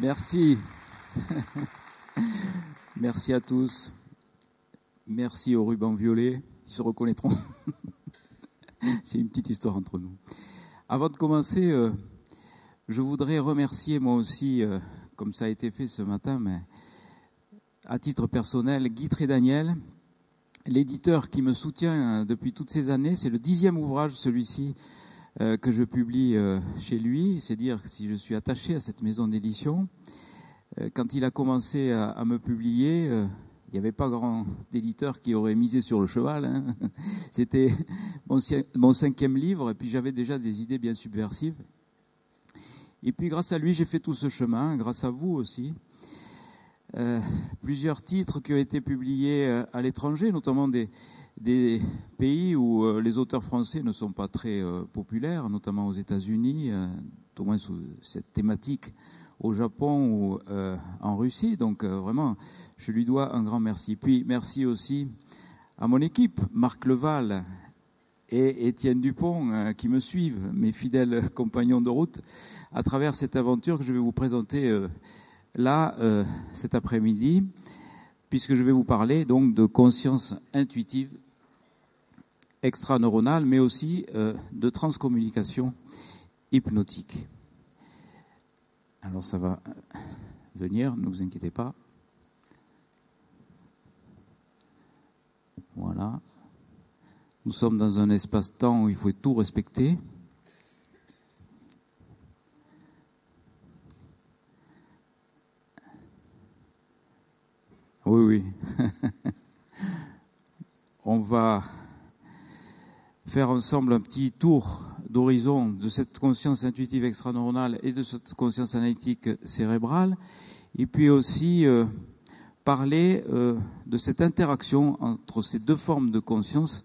Merci. Merci à tous. Merci aux rubans violets. Ils se reconnaîtront. C'est une petite histoire entre nous. Avant de commencer, euh, je voudrais remercier moi aussi, euh, comme ça a été fait ce matin, mais à titre personnel, Guy Daniel, l'éditeur qui me soutient euh, depuis toutes ces années. C'est le dixième ouvrage, celui-ci, que je publie chez lui. C'est dire si je suis attaché à cette maison d'édition. Quand il a commencé à, me publier, il n'y avait pas grand éditeur qui aurait misé sur le cheval. Hein. C'était mon, cinquième livre, et puis j'avais déjà des idées bien subversives. Et puis grâce à lui, j'ai fait tout ce chemin, grâce à vous aussi. Euh, plusieurs titres qui ont été publiés euh, à l'étranger, notamment des, pays où euh, les auteurs français ne sont pas très populaires, notamment aux États-Unis, au moins sous cette thématique au Japon ou en Russie. Donc vraiment, je lui dois un grand merci. Puis merci aussi à mon équipe, Marc Leval et Étienne Dupont, euh, qui me suivent, mes fidèles compagnons de route, à travers cette aventure que je vais vous présenter euh, là, euh, cet après-midi, puisque je vais vous parler donc de conscience intuitive extraneuronale, mais aussi de transcommunication hypnotique. Alors ça va venir, ne vous inquiétez pas. Voilà. Nous sommes dans un espace-temps où il faut tout respecter. Oui, oui. On va faire ensemble un petit tour d'horizon de cette conscience intuitive extraneuronale et de cette conscience analytique cérébrale, et puis aussi euh, parler euh, de cette interaction entre ces deux formes de conscience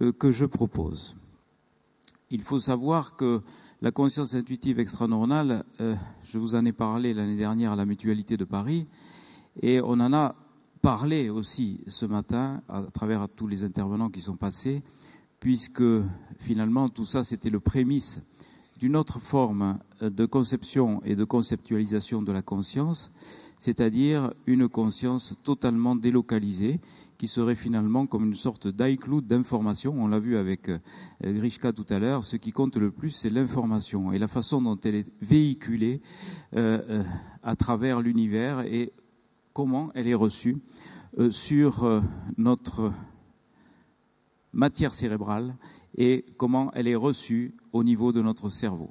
euh, que je propose. Il faut savoir que la conscience intuitive extraneuronale, je vous en ai parlé l'année dernière à la Mutualité de Paris, et on en a parlé aussi ce matin à travers tous les intervenants qui sont passés, puisque finalement tout ça c'était le prémisse d'une autre forme de conception et de conceptualisation de la conscience, c'est-à-dire une conscience totalement délocalisée, qui serait finalement comme une sorte d'iCloud d'information. On l'a vu avec euh, Grishka tout à l'heure, ce qui compte le plus, c'est l'information et la façon dont elle est véhiculée euh, euh, à travers l'univers et comment elle est reçue sur notre matière cérébrale et comment elle est reçue au niveau de notre cerveau.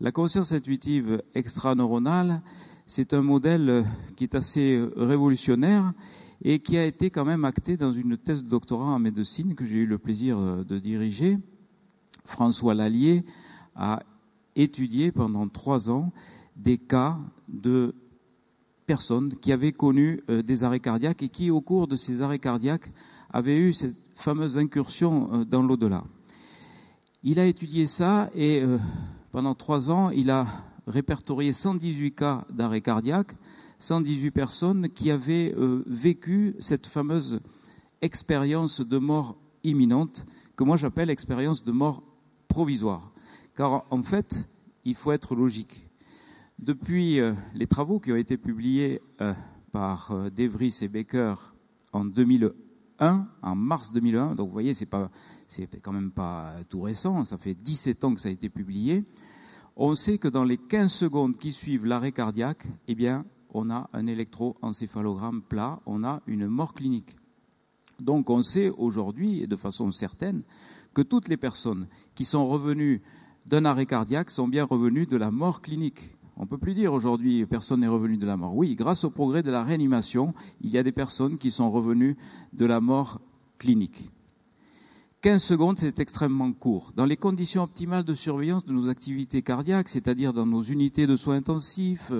La conscience intuitive extraneuronale, c'est un modèle euh, qui est assez euh, révolutionnaire et qui a été quand même acté dans une thèse de doctorat en médecine que j'ai eu le plaisir euh, de diriger. François Lallier a étudié pendant trois ans des cas de personnes qui avaient connu des arrêts cardiaques et qui, au cours de ces arrêts cardiaques, avaient eu cette fameuse incursion dans l'au-delà. Il a étudié ça et pendant trois ans, il a répertorié 118 cas d'arrêt cardiaque, 118 personnes qui avaient euh, vécu cette fameuse expérience de mort imminente, que moi j'appelle expérience de mort provisoire. Car en fait, il faut être logique. Depuis euh, les travaux qui ont été publiés euh, par Devries et Baker en 2001, en mars 2001, donc vous voyez, c'est pas, quand même pas tout récent, ça fait 17 ans que ça a été publié, on sait que dans les 15 secondes qui suivent l'arrêt cardiaque, eh bien, on a un électroencéphalogramme plat, on a une mort clinique. Donc on sait aujourd'hui, et de façon certaine, que toutes les personnes qui sont revenues d'un arrêt cardiaque sont bien revenues de la mort clinique. On ne peut plus dire aujourd'hui personne n'est revenu de la mort. Oui, grâce au progrès de la réanimation, il y a des personnes qui sont revenues de la mort clinique. 15 secondes, c'est extrêmement court. Dans les conditions optimales de surveillance de nos activités cardiaques, c'est-à-dire dans nos unités de soins intensifs,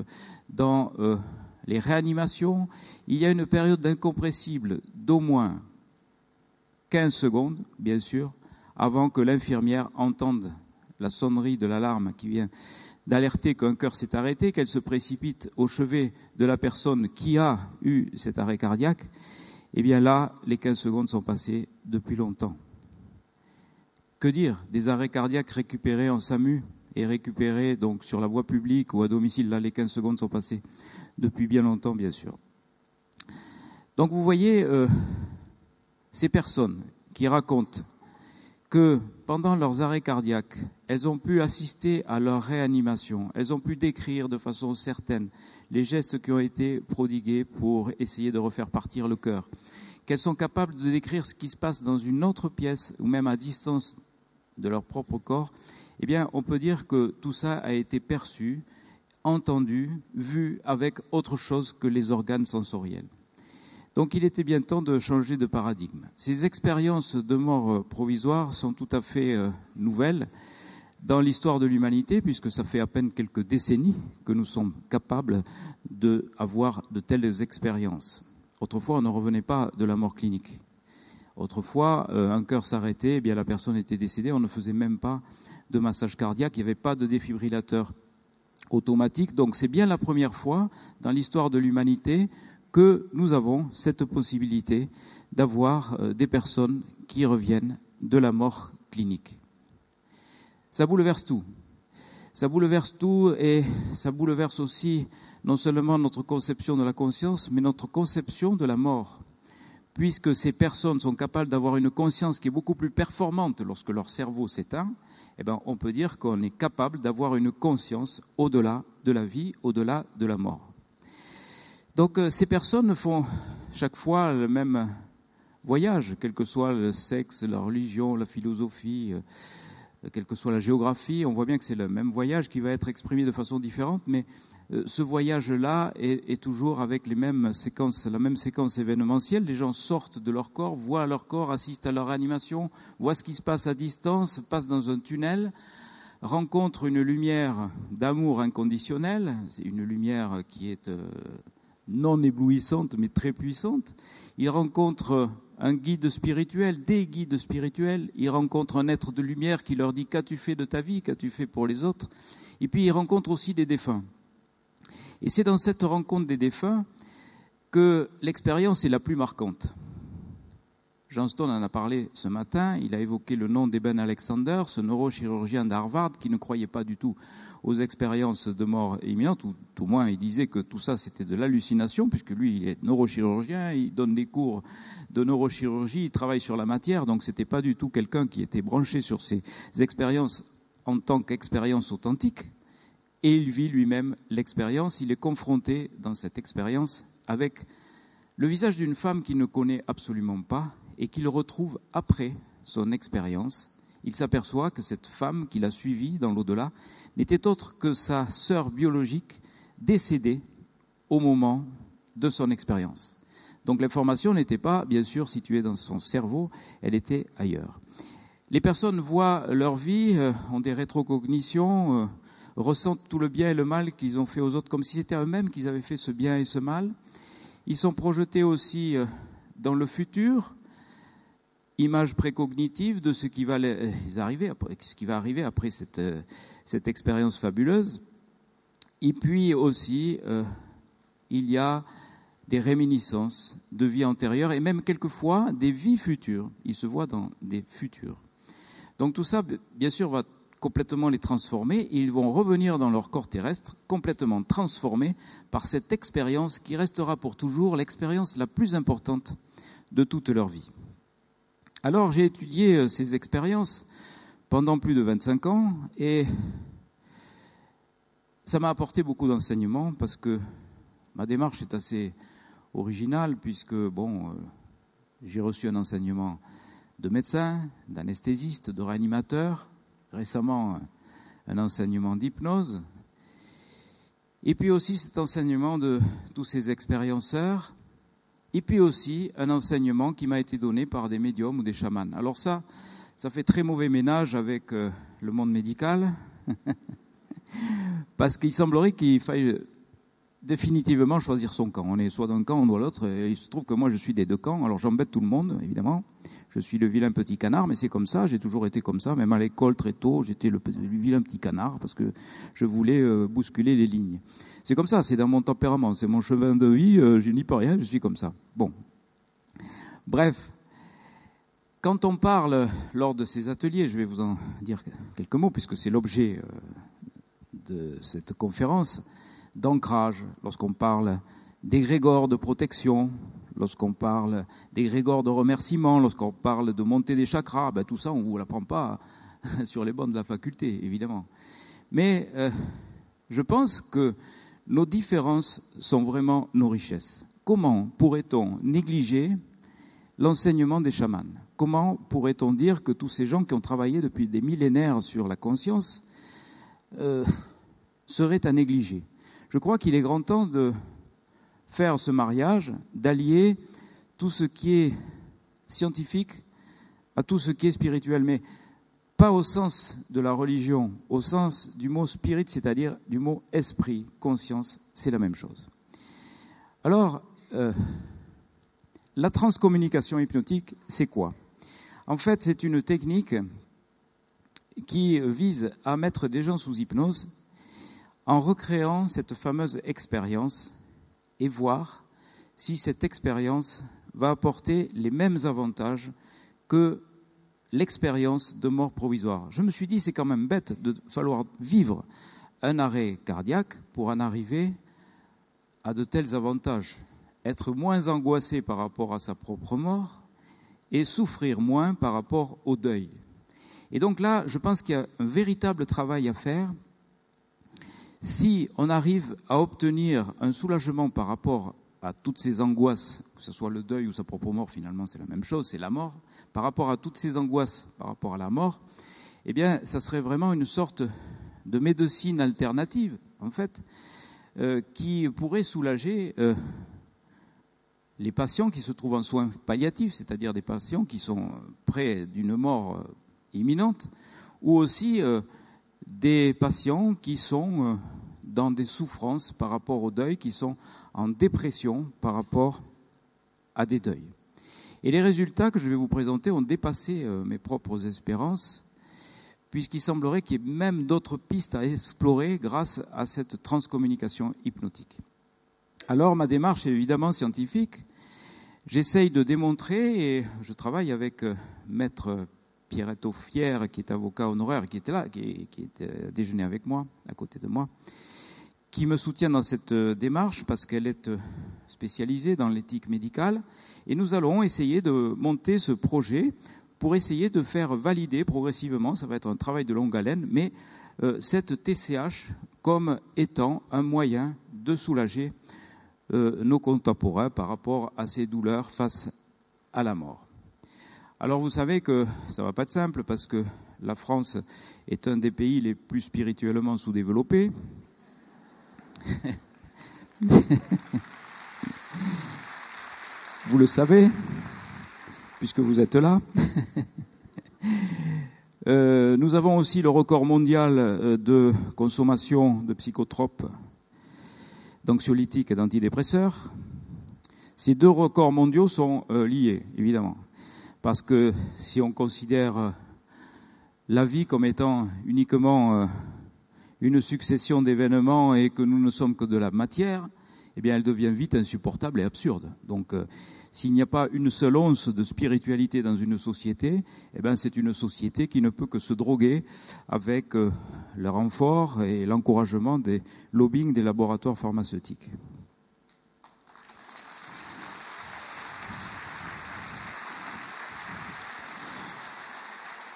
dans euh, les réanimations, il y a une période d'incompressible d'au moins 15 secondes, bien sûr, avant que l'infirmière entende la sonnerie de l'alarme qui vient d'alerter qu'un cœur s'est arrêté, qu'elle se précipite au chevet de la personne qui a eu cet arrêt cardiaque, eh bien là, les 15 secondes sont passées depuis longtemps. Que dire des arrêts cardiaques récupérés en SAMU et récupéré donc sur la voie publique ou à domicile? Là, les 15 secondes sont passées depuis bien longtemps, bien sûr. Donc vous voyez euh, ces personnes qui racontent que pendant leurs arrêts cardiaques, elles ont pu assister à leur réanimation, elles ont pu décrire de façon certaine les gestes qui ont été prodigués pour essayer de refaire partir le cœur, qu'elles sont capables de décrire ce qui se passe dans une autre pièce ou même à distance de leur propre corps, eh bien, on peut dire que tout ça a été perçu, entendu, vu avec autre chose que les organes sensoriels. Donc il était bien temps de changer de paradigme. Ces expériences de mort provisoire sont tout à fait euh, nouvelles dans l'histoire de l'humanité, puisque ça fait à peine quelques décennies que nous sommes capables d'avoir de telles expériences. Autrefois, on ne revenait pas de la mort clinique. Autrefois, euh, un cœur s'arrêtait, eh bien la personne était décédée, on ne faisait même pas de massage cardiaque, il n'y avait pas de défibrillateur automatique. Donc c'est bien la première fois dans l'histoire de l'humanité que nous avons cette possibilité d'avoir euh, des personnes qui reviennent de la mort clinique. Ça bouleverse tout. Ça bouleverse tout et ça bouleverse aussi non seulement notre conception de la conscience, mais notre conception de la mort. Puisque ces personnes sont capables d'avoir une conscience qui est beaucoup plus performante lorsque leur cerveau s'éteint, eh ben, on peut dire qu'on est capable d'avoir une conscience au-delà de la vie, au-delà de la mort. Donc euh, ces personnes font chaque fois le même voyage, quel que soit le sexe, la religion, la philosophie, euh, quelle que soit la géographie. On voit bien que c'est le même voyage qui va être exprimé de façon différente, mais euh, ce voyage-là est, toujours avec les mêmes séquences, la même séquence événementielle. Les gens sortent de leur corps, voient leur corps, assistent à leur animation, voient ce qui se passe à distance, passent dans un tunnel, rencontrent une lumière d'amour inconditionnel, une lumière qui est non éblouissante mais très puissante. Ils rencontrent un guide spirituel, des guides spirituels. Ils rencontrent un être de lumière qui leur dit qu'as-tu fait de ta vie, qu'as-tu fait pour les autres? Et puis ils rencontrent aussi des défunts. Et c'est dans cette rencontre des défunts que l'expérience est la plus marquante. Johnston en a parlé ce matin, il a évoqué le nom d'Eben Alexander, ce neurochirurgien d'Harvard qui ne croyait pas du tout aux expériences de mort imminente, ou tout au moins il disait que tout ça c'était de l'hallucination, puisque lui il est neurochirurgien, il donne des cours de neurochirurgie, il travaille sur la matière, donc c'était pas du tout quelqu'un qui était branché sur ces expériences en tant qu'expérience authentique. Et il vit lui-même l'expérience, il est confronté dans cette expérience avec le visage d'une femme qu'il ne connaît absolument pas et qu'il retrouve après son expérience. Il s'aperçoit que cette femme qu'il a suivie dans l'au-delà n'était autre que sa sœur biologique décédée au moment de son expérience. Donc l'information n'était pas, bien sûr, située dans son cerveau, elle était ailleurs. Les personnes voient leur vie, euh, ont des rétrocognitions, euh, ressentent tout le bien et le mal qu'ils ont fait aux autres, comme si c'était eux-mêmes qu'ils avaient fait ce bien et ce mal. Ils sont projetés aussi euh, dans le futur, image précognitive de ce qui va arriver, ce qui va arriver après cette, euh, expérience fabuleuse. Et puis aussi, euh, il y a des réminiscences de vie antérieure et même quelquefois des vies futures. Ils se voient dans des futurs. Donc tout ça, bien sûr, va complètement les transformer ils vont revenir dans leur corps terrestre complètement transformés par cette expérience qui restera pour toujours l'expérience la plus importante de toute leur vie. Alors j'ai étudié euh, ces expériences pendant plus de 25 ans et ça m'a apporté beaucoup d'enseignements parce que ma démarche est assez originale puisque bon, euh, j'ai reçu un enseignement de médecin, d'anesthésiste, de réanimateur, récemment un enseignement d'hypnose, et puis aussi cet enseignement de tous ces expérienceurs, et puis aussi un enseignement qui m'a été donné par des médiums ou des chamans. Alors ça, ça fait très mauvais ménage avec euh, le monde médical, parce qu'il semblerait qu'il faille définitivement choisir son camp. On est soit d'un camp, soit l'autre, et il se trouve que moi je suis des deux camps, alors j'embête tout le monde, évidemment. Je suis le vilain petit canard, mais c'est comme ça, j'ai toujours été comme ça, même à l'école très tôt, j'étais le, vilain petit canard parce que je voulais euh, bousculer les lignes. C'est comme ça, c'est dans mon tempérament, c'est mon chemin de vie, euh, je n'y peux rien, je suis comme ça. Bon. Bref. Quand on parle lors de ces ateliers, je vais vous en dire quelques mots puisque c'est l'objet de cette conférence, d'ancrage, lorsqu'on parle d'égrégore de protection, lorsqu'on parle d'égrégore de remerciement, lorsqu'on parle de montée des chakras, ben tout ça, on ne vous l'apprend pas sur les bancs de la faculté, évidemment. Mais euh, je pense que nos différences sont vraiment nos richesses. Comment pourrait-on négliger l'enseignement des chamans? Comment pourrait-on dire que tous ces gens qui ont travaillé depuis des millénaires sur la conscience euh, seraient à négliger? Je crois qu'il est grand temps de faire ce mariage, d'allier tout ce qui est scientifique à tout ce qui est spirituel, mais pas au sens de la religion, au sens du mot spirit, c'est-à-dire du mot esprit, conscience, c'est la même chose. Alors, euh, la transcommunication hypnotique, c'est quoi? En fait, c'est une technique qui vise à mettre des gens sous hypnose en recréant cette fameuse expérience et voir si cette expérience va apporter les mêmes avantages que l'expérience de mort provisoire. Je me suis dit, c'est quand même bête de falloir vivre un arrêt cardiaque pour en arriver à de tels avantages. Être moins angoissé par rapport à sa propre mort et souffrir moins par rapport au deuil. Et donc là, je pense qu'il y a un véritable travail à faire si on arrive à obtenir un soulagement par rapport à toutes ces angoisses, que ce soit le deuil ou sa propre mort, finalement c'est la même chose, c'est la mort, par rapport à toutes ces angoisses par rapport à la mort, eh bien, ça serait vraiment une sorte de médecine alternative, en fait, euh, qui pourrait soulager euh, les patients qui se trouvent en soins palliatifs, c'est-à-dire des patients qui sont près d'une mort euh, imminente, ou aussi des patients qui sont euh, dans des souffrances par rapport au deuil, qui sont en dépression par rapport à des deuils. Et les résultats que je vais vous présenter ont dépassé euh, mes propres espérances, puisqu'il semblerait qu'il y ait même d'autres pistes à explorer grâce à cette transcommunication hypnotique. Alors ma démarche est évidemment scientifique. J'essaye de démontrer, et je travaille avec euh, Maître Pierretto Fier, qui est avocat honoraire, qui était là, qui, qui était déjeuné avec moi, à côté de moi, qui me soutient dans cette euh, démarche parce qu'elle est euh, spécialisée dans l'éthique médicale. Et nous allons essayer de monter ce projet pour essayer de faire valider progressivement, ça va être un travail de longue haleine, mais euh, cette TCH comme étant un moyen de soulager nos contemporains par rapport à ces douleurs face à la mort. Alors vous savez que ça va pas être simple parce que la France est un des pays les plus spirituellement sous-développés. vous le savez, puisque vous êtes là. Euh, nous avons aussi le record mondial euh, de consommation de psychotropes, d'anxiolytiques et d'antidépresseurs. Ces deux records mondiaux sont euh, liés, évidemment. Parce que si on considère euh, la vie comme étant uniquement euh, une succession d'événements et que nous ne sommes que de la matière, eh elle devient vite insupportable et absurde. Donc, euh, s'il n'y a pas une seule once de spiritualité dans une société, eh c'est une société qui ne peut que se droguer avec le renfort et l'encouragement des lobbying des laboratoires pharmaceutiques.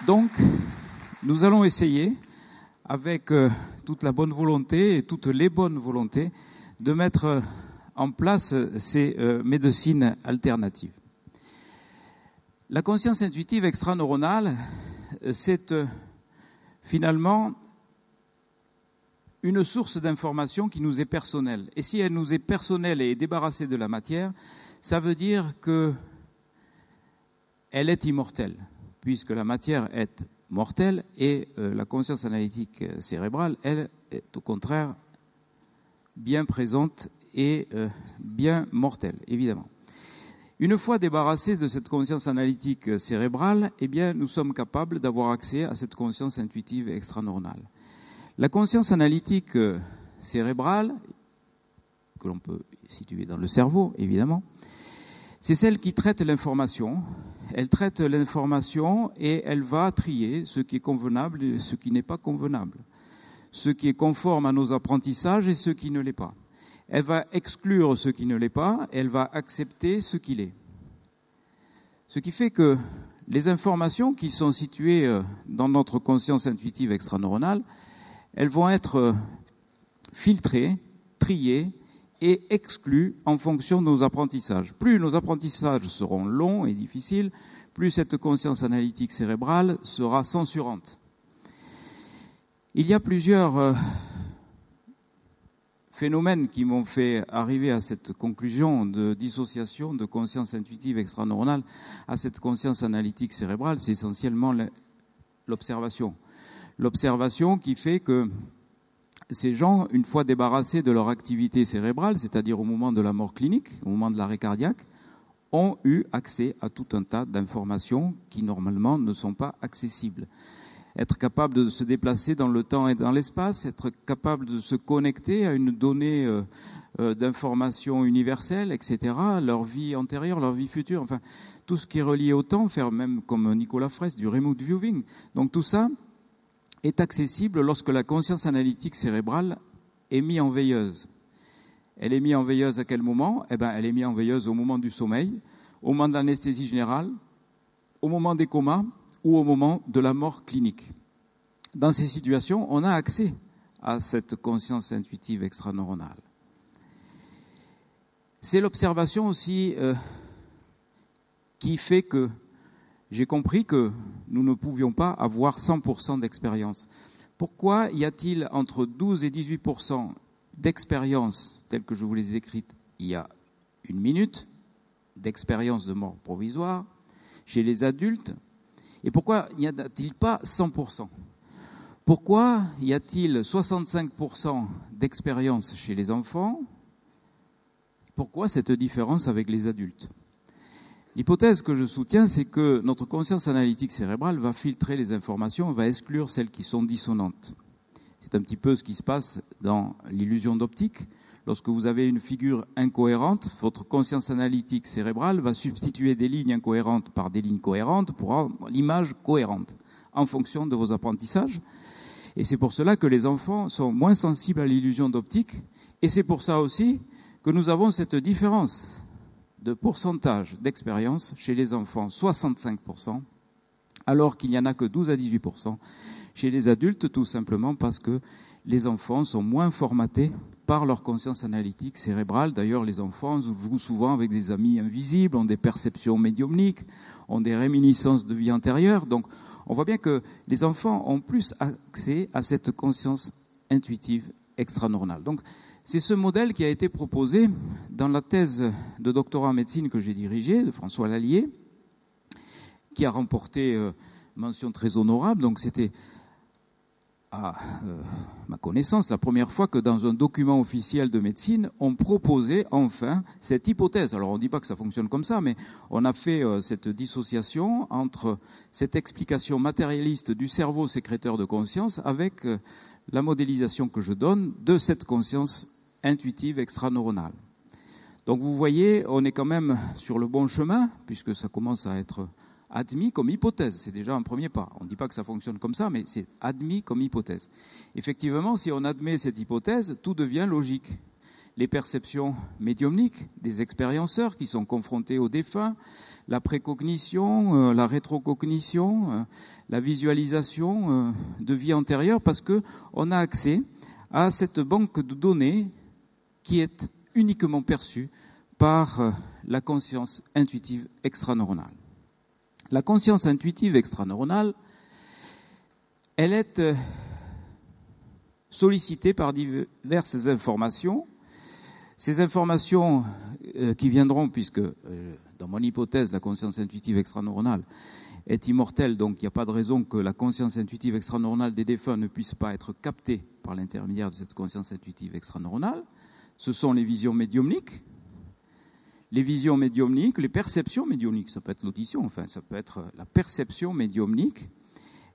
Donc, nous allons essayer, avec euh, toute la bonne volonté et toutes les bonnes volontés, de mettre euh, en place ces euh, médecines alternatives. La conscience intuitive extraneuronale, c'est finalement une source d'information qui nous est personnelle. Et si elle nous est personnelle et est débarrassée de la matière, ça veut dire qu'elle est immortelle puisque la matière est mortelle et euh, la conscience analytique cérébrale, elle, est au contraire bien présente et euh, bien mortelle, évidemment. Une fois débarrassés de cette conscience analytique cérébrale, eh bien, nous sommes capables d'avoir accès à cette conscience intuitive extraneuronale. La conscience analytique cérébrale, que l'on peut situer dans le cerveau, évidemment, c'est celle qui traite l'information. Elle traite l'information et elle va trier ce qui est convenable et ce qui n'est pas convenable, ce qui est conforme à nos apprentissages et ce qui ne l'est pas. Elle va exclure ce qui ne l'est pas, elle va accepter ce qui l'est. Ce qui fait que les informations qui sont situées euh, dans notre conscience intuitive extraneuronale, elles vont être euh, filtrées, triées et exclues en fonction de nos apprentissages. Plus nos apprentissages seront longs et difficiles, plus cette conscience analytique cérébrale sera censurante. Il y a plusieurs euh, phénomènes qui m'ont fait arriver à cette conclusion de dissociation de conscience intuitive extraneuronale à cette conscience analytique cérébrale, c'est essentiellement l'observation. L'observation qui fait que ces gens, une fois débarrassés de leur activité cérébrale, c'est-à-dire au moment de la mort clinique, au moment de l'arrêt cardiaque, ont eu accès à tout un tas d'informations qui normalement ne sont pas accessibles être capable de se déplacer dans le temps et dans l'espace, être capable de se connecter à une donnée euh, euh, d'information universelle, etc., leur vie antérieure, leur vie future, enfin, tout ce qui est relié au temps, faire même comme Nicolas Fraisse du remote viewing. Donc tout ça est accessible lorsque la conscience analytique cérébrale est mise en veilleuse. Elle est mise en veilleuse à quel moment? Eh ben, elle est mise en veilleuse au moment du sommeil, au moment de l'anesthésie générale, au moment des comas, ou au moment de la mort clinique. Dans ces situations, on a accès à cette conscience intuitive extraneuronale. C'est l'observation aussi euh, qui fait que j'ai compris que nous ne pouvions pas avoir 100% d'expérience. Pourquoi y a-t-il entre 12 et 18% d'expérience telle que je vous les ai décrites il y a une minute, d'expérience de mort provisoire, chez les adultes? Et pourquoi n'y a-t-il pas 100% Pourquoi y a-t-il 65% d'expérience chez les enfants? Pourquoi cette différence avec les adultes? L'hypothèse que je soutiens, c'est que notre conscience analytique cérébrale va filtrer les informations, va exclure celles qui sont dissonantes. C'est un petit peu ce qui se passe dans l'illusion d'optique. Lorsque vous avez une figure incohérente, votre conscience analytique cérébrale va substituer des lignes incohérentes par des lignes cohérentes pour rendre l'image cohérente en fonction de vos apprentissages. Et c'est pour cela que les enfants sont moins sensibles à l'illusion d'optique. Et c'est pour ça aussi que nous avons cette différence de pourcentage d'expérience chez les enfants, 65%, alors qu'il n'y en a que 12 à 18% chez les adultes, tout simplement parce que les enfants sont moins formatés par leur conscience analytique cérébrale. D'ailleurs, les enfants jouent souvent avec des amis invisibles, ont des perceptions médiumniques, ont des réminiscences de vie antérieure. Donc, on voit bien que les enfants ont plus accès à cette conscience intuitive extranormale. Donc, c'est ce modèle qui a été proposé dans la thèse de doctorat en médecine que j'ai dirigée, de François Lallier, qui a remporté euh, mention très honorable. Donc, c'était à euh, ma connaissance, la première fois que dans un document officiel de médecine, on proposait enfin cette hypothèse. Alors on ne dit pas que ça fonctionne comme ça, mais on a fait euh, cette dissociation entre cette explication matérialiste du cerveau sécréteur de conscience avec la modélisation que je donne de cette conscience intuitive extraneuronale. Donc vous voyez, on est quand même sur le bon chemin, puisque ça commence à être admis comme hypothèse. C'est déjà un premier pas. On ne dit pas que ça fonctionne comme ça, mais c'est admis comme hypothèse. Effectivement, si on admet cette hypothèse, tout devient logique. Les perceptions médiumniques des expérienceurs qui sont confrontés aux défunts, la précognition, euh, la rétrocognition, euh, la visualisation euh, de vie antérieure, parce que on a accès à cette banque de données qui est uniquement perçue par la conscience intuitive extraneuronale. La conscience intuitive extraneuronale, elle est sollicitée par diverses informations. Ces informations euh, qui viendront, puisque euh, dans mon hypothèse, la conscience intuitive extraneuronale est immortelle, donc il n'y a pas de raison que la conscience intuitive extraneuronale des défunts ne puisse pas être captée par l'intermédiaire de cette conscience intuitive extraneuronale. Ce sont les visions médiumniques, les visions médiumniques, les perceptions médiumniques, ça peut être l'audition, enfin, ça peut être la perception médiumnique,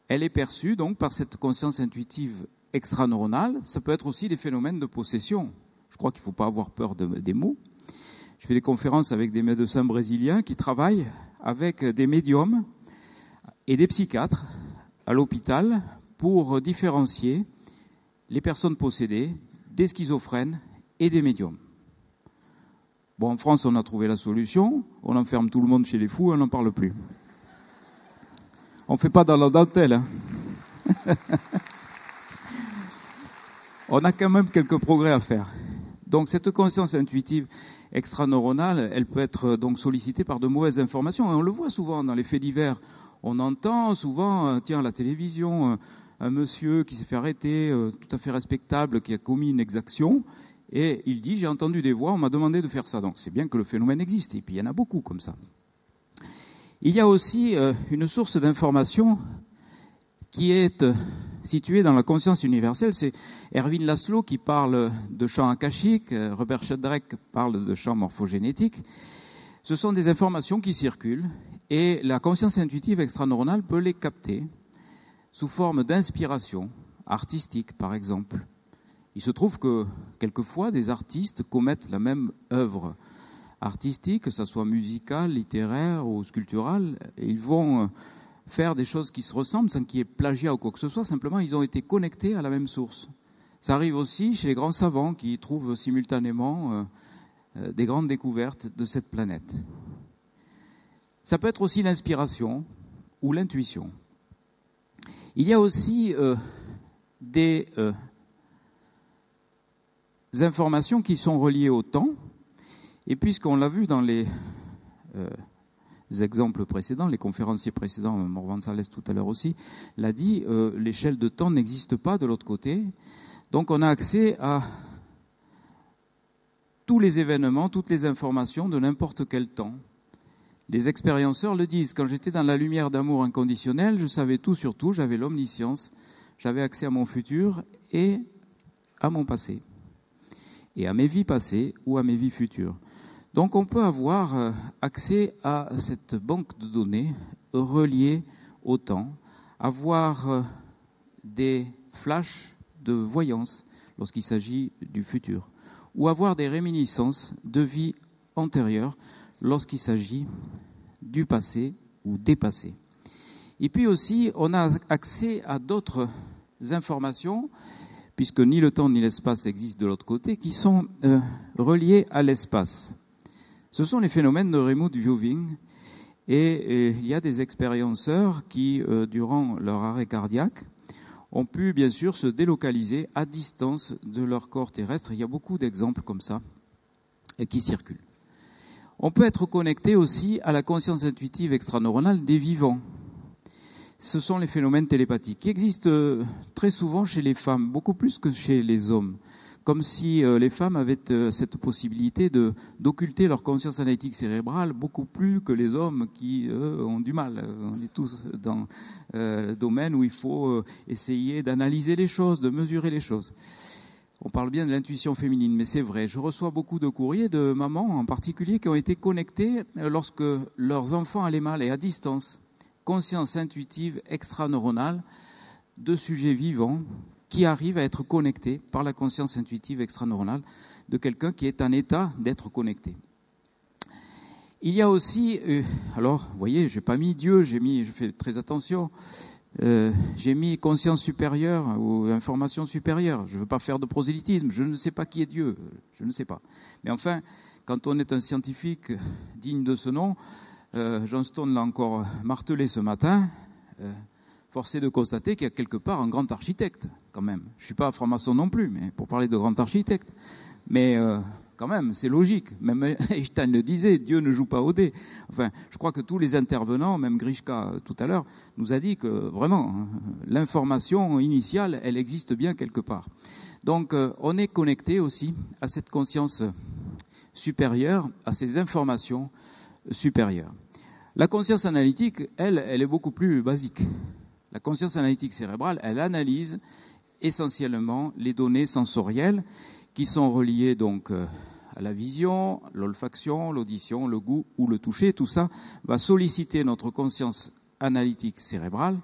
elle est perçue donc par cette conscience intuitive extraneuronale. Ça peut être aussi des phénomènes de possession. Je crois qu'il ne faut pas avoir peur des mots. Je fais des conférences avec des médecins brésiliens qui travaillent avec des médiums et des psychiatres à l'hôpital pour différencier les personnes possédées des schizophrènes et des médiums. Bon, en France, on a trouvé la solution. On enferme tout le monde chez les fous et on n'en parle plus. On ne fait pas dans la dentelle. Hein. on a quand même quelques progrès à faire. Donc cette conscience intuitive extraneuronale, elle peut être donc sollicitée par de mauvaises informations. Et on le voit souvent dans les faits divers. On entend souvent, euh, tiens, à la télévision, euh, un monsieur qui s'est fait arrêter, euh, tout à fait respectable, qui a commis une exaction, et il dit, j'ai entendu des voix, on m'a demandé de faire ça. Donc c'est bien que le phénomène existe, et puis il y en a beaucoup comme ça. Il y a aussi une source d'information qui est située dans la conscience universelle. C'est Erwin Laszlo qui parle de champs akashiques, Robert Sheldrake parle de champs morphogénétiques. Ce sont des informations qui circulent et la conscience intuitive extraneuronale peut les capter sous forme d'inspiration artistique, par exemple. Il se trouve que quelquefois des artistes commettent la même œuvre artistique, que ce soit musicale, littéraire ou sculpturale, et ils vont faire des choses qui se ressemblent sans qu'il y ait plagiat ou quoi que ce soit, simplement ils ont été connectés à la même source. Ça arrive aussi chez les grands savants qui trouvent simultanément euh, euh, des grandes découvertes de cette planète. Ça peut être aussi l'inspiration ou l'intuition. Il y a aussi euh, des informations qui sont reliées au temps, et puisqu'on l'a vu dans les exemples précédents, les conférenciers précédents, Morvan Salès tout à l'heure aussi, l'a dit, euh, l'échelle de temps n'existe pas de l'autre côté. Donc on a accès à tous les événements, toutes les informations de n'importe quel temps. Les expérienceurs le disent, quand j'étais dans la lumière d'amour inconditionnel, je savais tout sur tout, j'avais l'omniscience, j'avais accès à mon futur et à mon passé, et à mes vies passées ou à mes vies futures. Donc on peut avoir euh, accès à cette banque de données reliée au temps, avoir euh, des flashs de voyance lorsqu'il s'agit du futur, ou avoir des réminiscences de vie antérieure lorsqu'il s'agit du passé ou des passés. Et puis aussi, on a accès à d'autres informations, puisque ni le temps ni l'espace existent de l'autre côté, qui sont euh, reliées à l'espace. Ce sont les phénomènes de remote viewing. Et, il y a des expérienceurs qui, euh, durant leur arrêt cardiaque, ont pu bien sûr se délocaliser à distance de leur corps terrestre. Il y a beaucoup d'exemples comme ça et qui circulent. On peut être connecté aussi à la conscience intuitive extraneuronale des vivants. Ce sont les phénomènes télépathiques qui existent euh, très souvent chez les femmes, beaucoup plus que chez les hommes comme si euh, les femmes avaient euh, cette possibilité d'occulter leur conscience analytique cérébrale beaucoup plus que les hommes qui eux, ont du mal. On est tous dans euh, le domaine où il faut essayer d'analyser les choses, de mesurer les choses. On parle bien de l'intuition féminine, mais c'est vrai. Je reçois beaucoup de courriers de mamans en particulier qui ont été connectées lorsque leurs enfants allaient mal et à distance. Conscience intuitive extraneuronale de sujets vivants qui arrive à être connecté par la conscience intuitive extraneuronale de quelqu'un qui est en état d'être connecté. Il y a aussi, euh, alors, vous voyez, j'ai pas mis Dieu, j'ai mis, je fais très attention, euh, j'ai mis conscience supérieure ou information supérieure. Je ne veux pas faire de prosélytisme, je ne sais pas qui est Dieu, je ne sais pas. Mais enfin, quand on est un scientifique digne de ce nom, euh, Johnston l'a encore martelé ce matin, forcé de constater qu'il y a quelque part un grand architecte, quand même. Je ne suis pas franc-maçon non plus, mais pour parler de grand architecte. Mais euh, quand même, c'est logique. Même Einstein le disait, Dieu ne joue pas au dé. Enfin, je crois que tous les intervenants, même Grishka euh, tout à l'heure, nous a dit que vraiment, hein, l'information initiale, elle existe bien quelque part. Donc, euh, on est connecté aussi à cette conscience supérieure, à ces informations supérieures. La conscience analytique, elle, elle est beaucoup plus basique. La conscience analytique cérébrale, elle analyse essentiellement les données sensorielles qui sont reliées donc euh, à la vision, l'olfaction, l'audition, le goût ou le toucher. Tout ça va solliciter notre conscience analytique cérébrale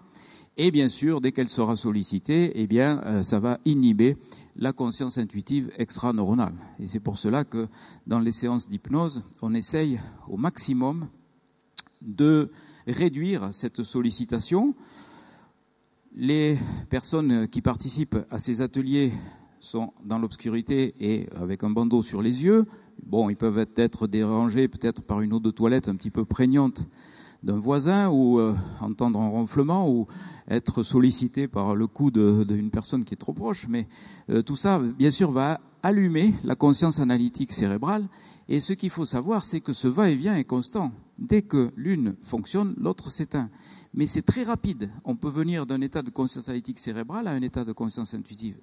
Et bien sûr, dès qu'elle sera sollicitée, eh bien, euh, ça va inhiber la conscience intuitive extra-neuronale. Et c'est pour cela que dans les séances d'hypnose, on essaye au maximum de réduire cette sollicitation. Les personnes qui participent à ces ateliers sont dans l'obscurité et avec un bandeau sur les yeux. Bon, ils peuvent être dérangés peut-être par une eau de toilette un petit peu prégnante d'un voisin ou euh, entendre un ronflement ou être sollicité par le coup d'une personne qui est trop proche. Mais euh, tout ça, bien sûr, va allumer la conscience analytique cérébrale. Et ce qu'il faut savoir, c'est que ce va-et-vient est constant. Dès que l'une fonctionne, l'autre s'éteint. Mais c'est très rapide. On peut venir d'un état de conscience analytique cérébrale à un état de conscience intuitive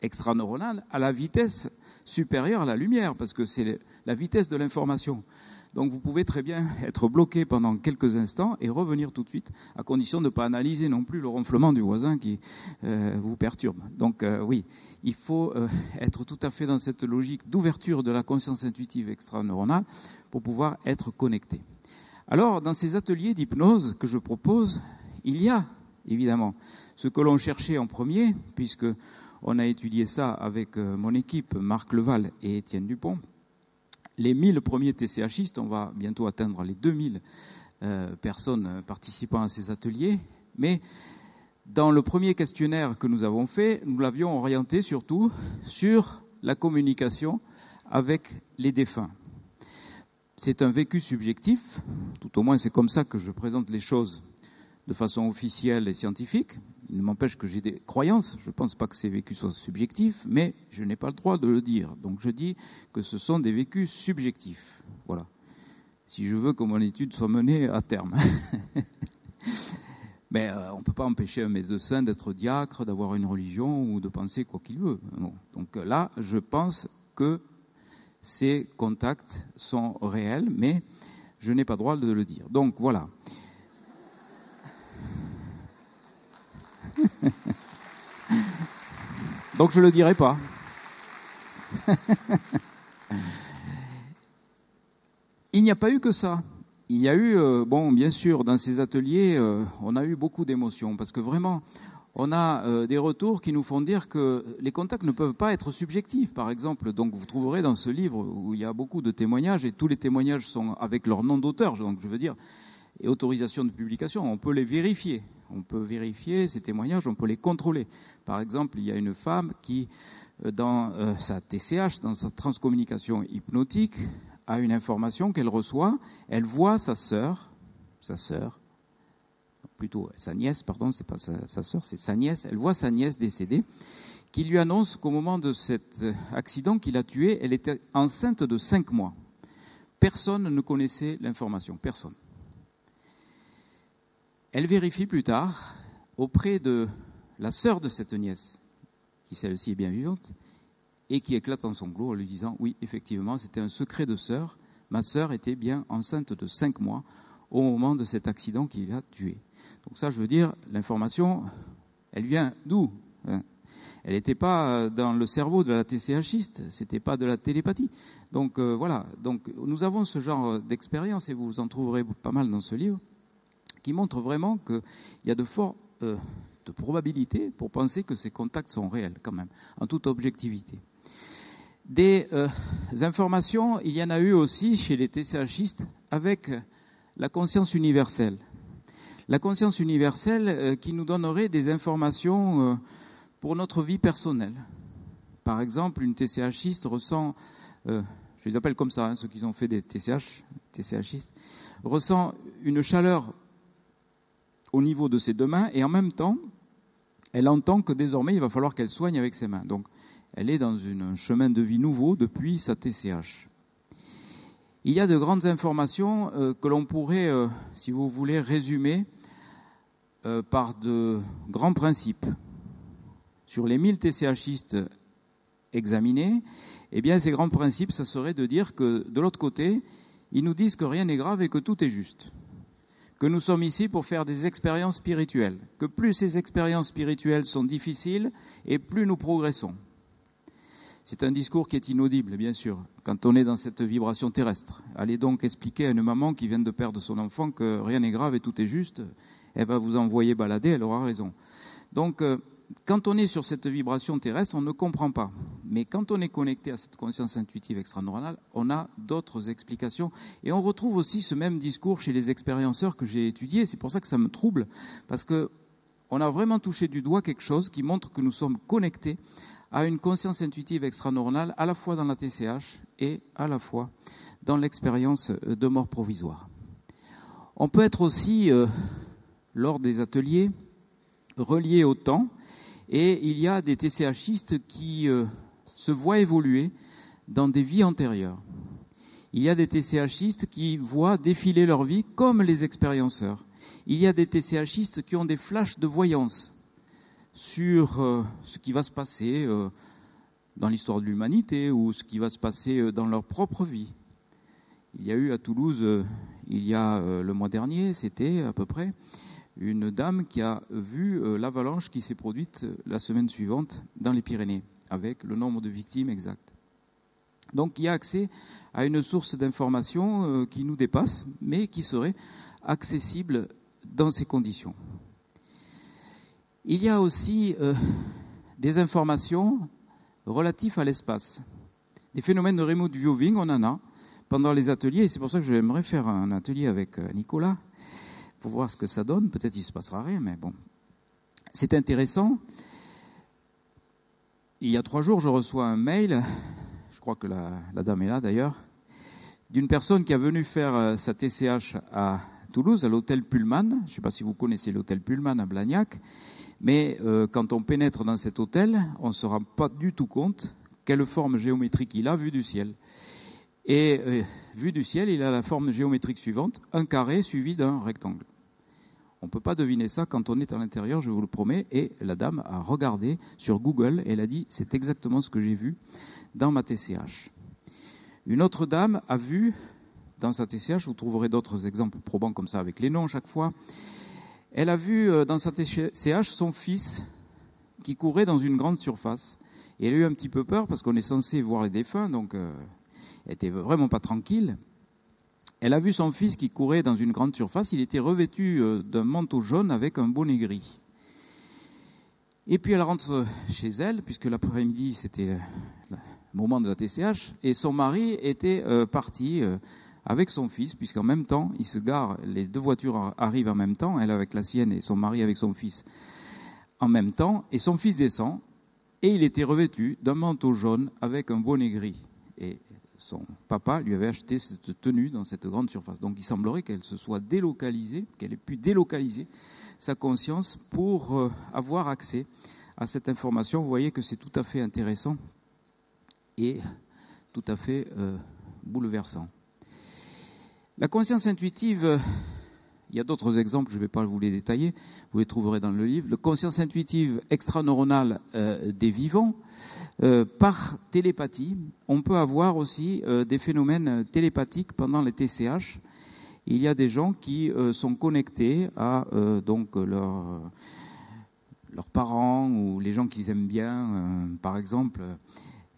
extraneuronale à la vitesse supérieure à la lumière, parce que c'est la vitesse de l'information. Donc vous pouvez très bien être bloqué pendant quelques instants et revenir tout de suite, à condition de ne pas analyser non plus le ronflement du voisin qui euh, vous perturbe. Donc euh, oui, il faut euh, être tout à fait dans cette logique d'ouverture de la conscience intuitive extraneuronale pour pouvoir être connecté. Alors, dans ces ateliers d'hypnose que je propose, il y a évidemment ce que l'on cherchait en premier, puisque on a étudié ça avec mon équipe, Marc Leval et Étienne Dupont, les 1000 premiers TCHistes, on va bientôt atteindre les 2000 euh, personnes participant à ces ateliers, mais dans le premier questionnaire que nous avons fait, nous l'avions orienté surtout sur la communication avec les défunts. C'est un vécu subjectif, tout au moins c'est comme ça que je présente les choses de façon officielle et scientifique. Il ne m'empêche que j'ai des croyances. Je ne pense pas que ces vécus soient subjectifs, mais je n'ai pas le droit de le dire. Donc je dis que ce sont des vécus subjectifs. Voilà. Si je veux que mon étude soit menée à terme. mais euh, on ne peut pas empêcher un médecin d'être diacre, d'avoir une religion ou de penser quoi qu'il veut. Donc là, je pense que ces contacts sont réels, mais je n'ai pas droit de le dire. Donc voilà. Donc je ne le dirai pas. Il n'y a pas eu que ça. Il y a eu, euh, bon, bien sûr, dans ces ateliers, euh, on a eu beaucoup d'émotions parce que vraiment, on a euh, des retours qui nous font dire que les contacts ne peuvent pas être subjectifs. Par exemple, donc vous trouverez dans ce livre où il y a beaucoup de témoignages et tous les témoignages sont avec leur nom d'auteur. Donc je veux dire, et autorisation de publication, on peut les vérifier. On peut vérifier ces témoignages, on peut les contrôler. Par exemple, il y a une femme qui, euh, dans euh, sa TCH, dans sa transcommunication hypnotique, a une information qu'elle reçoit. Elle voit sa sœur, sa sœur, plutôt sa nièce, pardon, c'est pas sa, sœur, c'est sa nièce. Elle voit sa nièce décédée, qui lui annonce qu'au moment de cet euh, accident qu'il a tué, elle était enceinte de cinq mois. Personne ne connaissait l'information, personne. Elle vérifie plus tard auprès de la sœur de cette nièce, qui celle-ci est bien vivante, et qui éclate en sanglots en lui disant Oui, effectivement, c'était un secret de sœur. Ma sœur était bien enceinte de cinq mois au moment de cet accident qui l'a tué. Donc, ça, je veux dire, l'information, elle vient d'où hein? Elle n'était pas dans le cerveau de la TCHiste, c'était pas de la télépathie. Donc, euh, voilà. Donc, nous avons ce genre d'expérience, et vous en trouverez pas mal dans ce livre qui montre vraiment qu'il y a de fortes euh, probabilités pour penser que ces contacts sont réels quand même, en toute objectivité. Des euh, informations, il y en a eu aussi chez les TCHistes avec la conscience universelle. La conscience universelle euh, qui nous donnerait des informations pour notre vie personnelle. Par exemple, une TCHiste ressent, je les appelle comme ça, hein, ceux qui ont fait des TCH, TCHistes, ressent une chaleur au niveau de ses deux mains et en même temps, elle entend que désormais il va falloir qu'elle soigne avec ses mains. Donc elle est dans un chemin de vie nouveau depuis sa TCH. Il y a de grandes informations euh, que l'on pourrait, euh, si vous voulez, résumer euh, par de grands principes. Sur les 1000 TCHistes examinés, eh bien, ces grands principes, ça serait de dire que de l'autre côté, ils nous disent que rien n'est grave et que tout est juste que nous sommes ici pour faire des expériences spirituelles, que plus ces expériences spirituelles sont difficiles et plus nous progressons. C'est un discours qui est inaudible, bien sûr, quand on est dans cette vibration terrestre. Allez donc expliquer à une maman qui vient de perdre son enfant que rien n'est grave et tout est juste. elle va vous envoyer balader, elle aura raison. Donc, euh, quand on est sur cette vibration terrestre, on ne comprend pas. Mais quand on est connecté à cette conscience intuitive extra-normale, on a d'autres explications. Et on retrouve aussi ce même discours chez les expérienceurs que j'ai étudiés. C'est pour ça que ça me trouble, parce que on a vraiment touché du doigt quelque chose qui montre que nous sommes connectés à une conscience intuitive extra-normale, à la fois dans la TCH et à la fois dans l'expérience de mort provisoire. On peut être aussi, euh, lors des ateliers, relié au temps, et il y a des TCHistes qui euh, se voient évoluer dans des vies antérieures. Il y a des TCHistes qui voient défiler leur vie comme les expérienceurs. Il y a des TCHistes qui ont des flashs de voyance sur euh, ce qui va se passer euh, dans l'histoire de l'humanité ou ce qui va se passer dans leur propre vie. Il y a eu à Toulouse, il y a le mois dernier, c'était à peu près, une dame qui a vu euh, l'avalanche qui s'est produite euh, la semaine suivante dans les Pyrénées, avec le nombre de victimes exact. Donc il y a accès à une source d'information euh, qui nous dépasse, mais qui serait accessible dans ces conditions. Il y a aussi des informations relatives à l'espace. Des phénomènes de remote viewing, on en a pendant les ateliers, et c'est pour ça que j'aimerais faire un atelier avec Nicolas pour voir ce que ça donne. Peut-être il ne se passera rien, mais bon. C'est intéressant. Il y a trois jours, je reçois un mail, je crois que la, dame est là d'ailleurs, d'une personne qui a venu faire euh, sa TCH à Toulouse, à l'hôtel Pullman. Je ne sais pas si vous connaissez l'hôtel Pullman à Blagnac, mais euh, quand on pénètre dans cet hôtel, on ne se rend pas du tout compte quelle forme géométrique il a vue du ciel. Et euh, vu du ciel, il a la forme géométrique suivante, un carré suivi d'un rectangle. On ne peut pas deviner ça quand on est à l'intérieur, je vous le promets. Et la dame a regardé sur Google et elle a dit c'est exactement ce que j'ai vu dans ma TCH. Une autre dame a vu dans sa TCH, vous trouverez d'autres exemples probants comme ça avec les noms chaque fois. Elle a vu euh, dans sa TCH son fils qui courait dans une grande surface. Et elle a eu un petit peu peur parce qu'on est censé voir les défunts, donc euh, elle était vraiment pas tranquille. Elle a vu son fils qui courait dans une grande surface. Il était revêtu euh, d'un manteau jaune avec un bonnet gris. Et puis elle rentre chez elle, puisque l'après-midi c'était le moment de la TCH, et son mari était parti avec son fils, puisqu'en même temps, il se gare, les deux voitures arrivent en même temps, elle avec la sienne et son mari avec son fils en même temps, et son fils descend, et il était revêtu d'un manteau jaune avec un bonnet gris. Et son papa lui avait acheté cette tenue dans cette grande surface. Donc il semblerait qu'elle se soit délocalisée, qu'elle ait pu délocaliser sa conscience pour euh, avoir accès à cette information. Vous voyez que c'est tout à fait intéressant et tout à fait euh, bouleversant. La conscience intuitive il y a d'autres exemples, je ne vais pas vous les détailler, vous les trouverez dans le livre. Le conscience intuitive extraneuronale euh, des vivants, euh, par télépathie, on peut avoir aussi euh, des phénomènes télépathiques pendant les TCH. Il y a des gens qui sont connectés à donc leurs parents ou les gens qu'ils aiment bien, par exemple.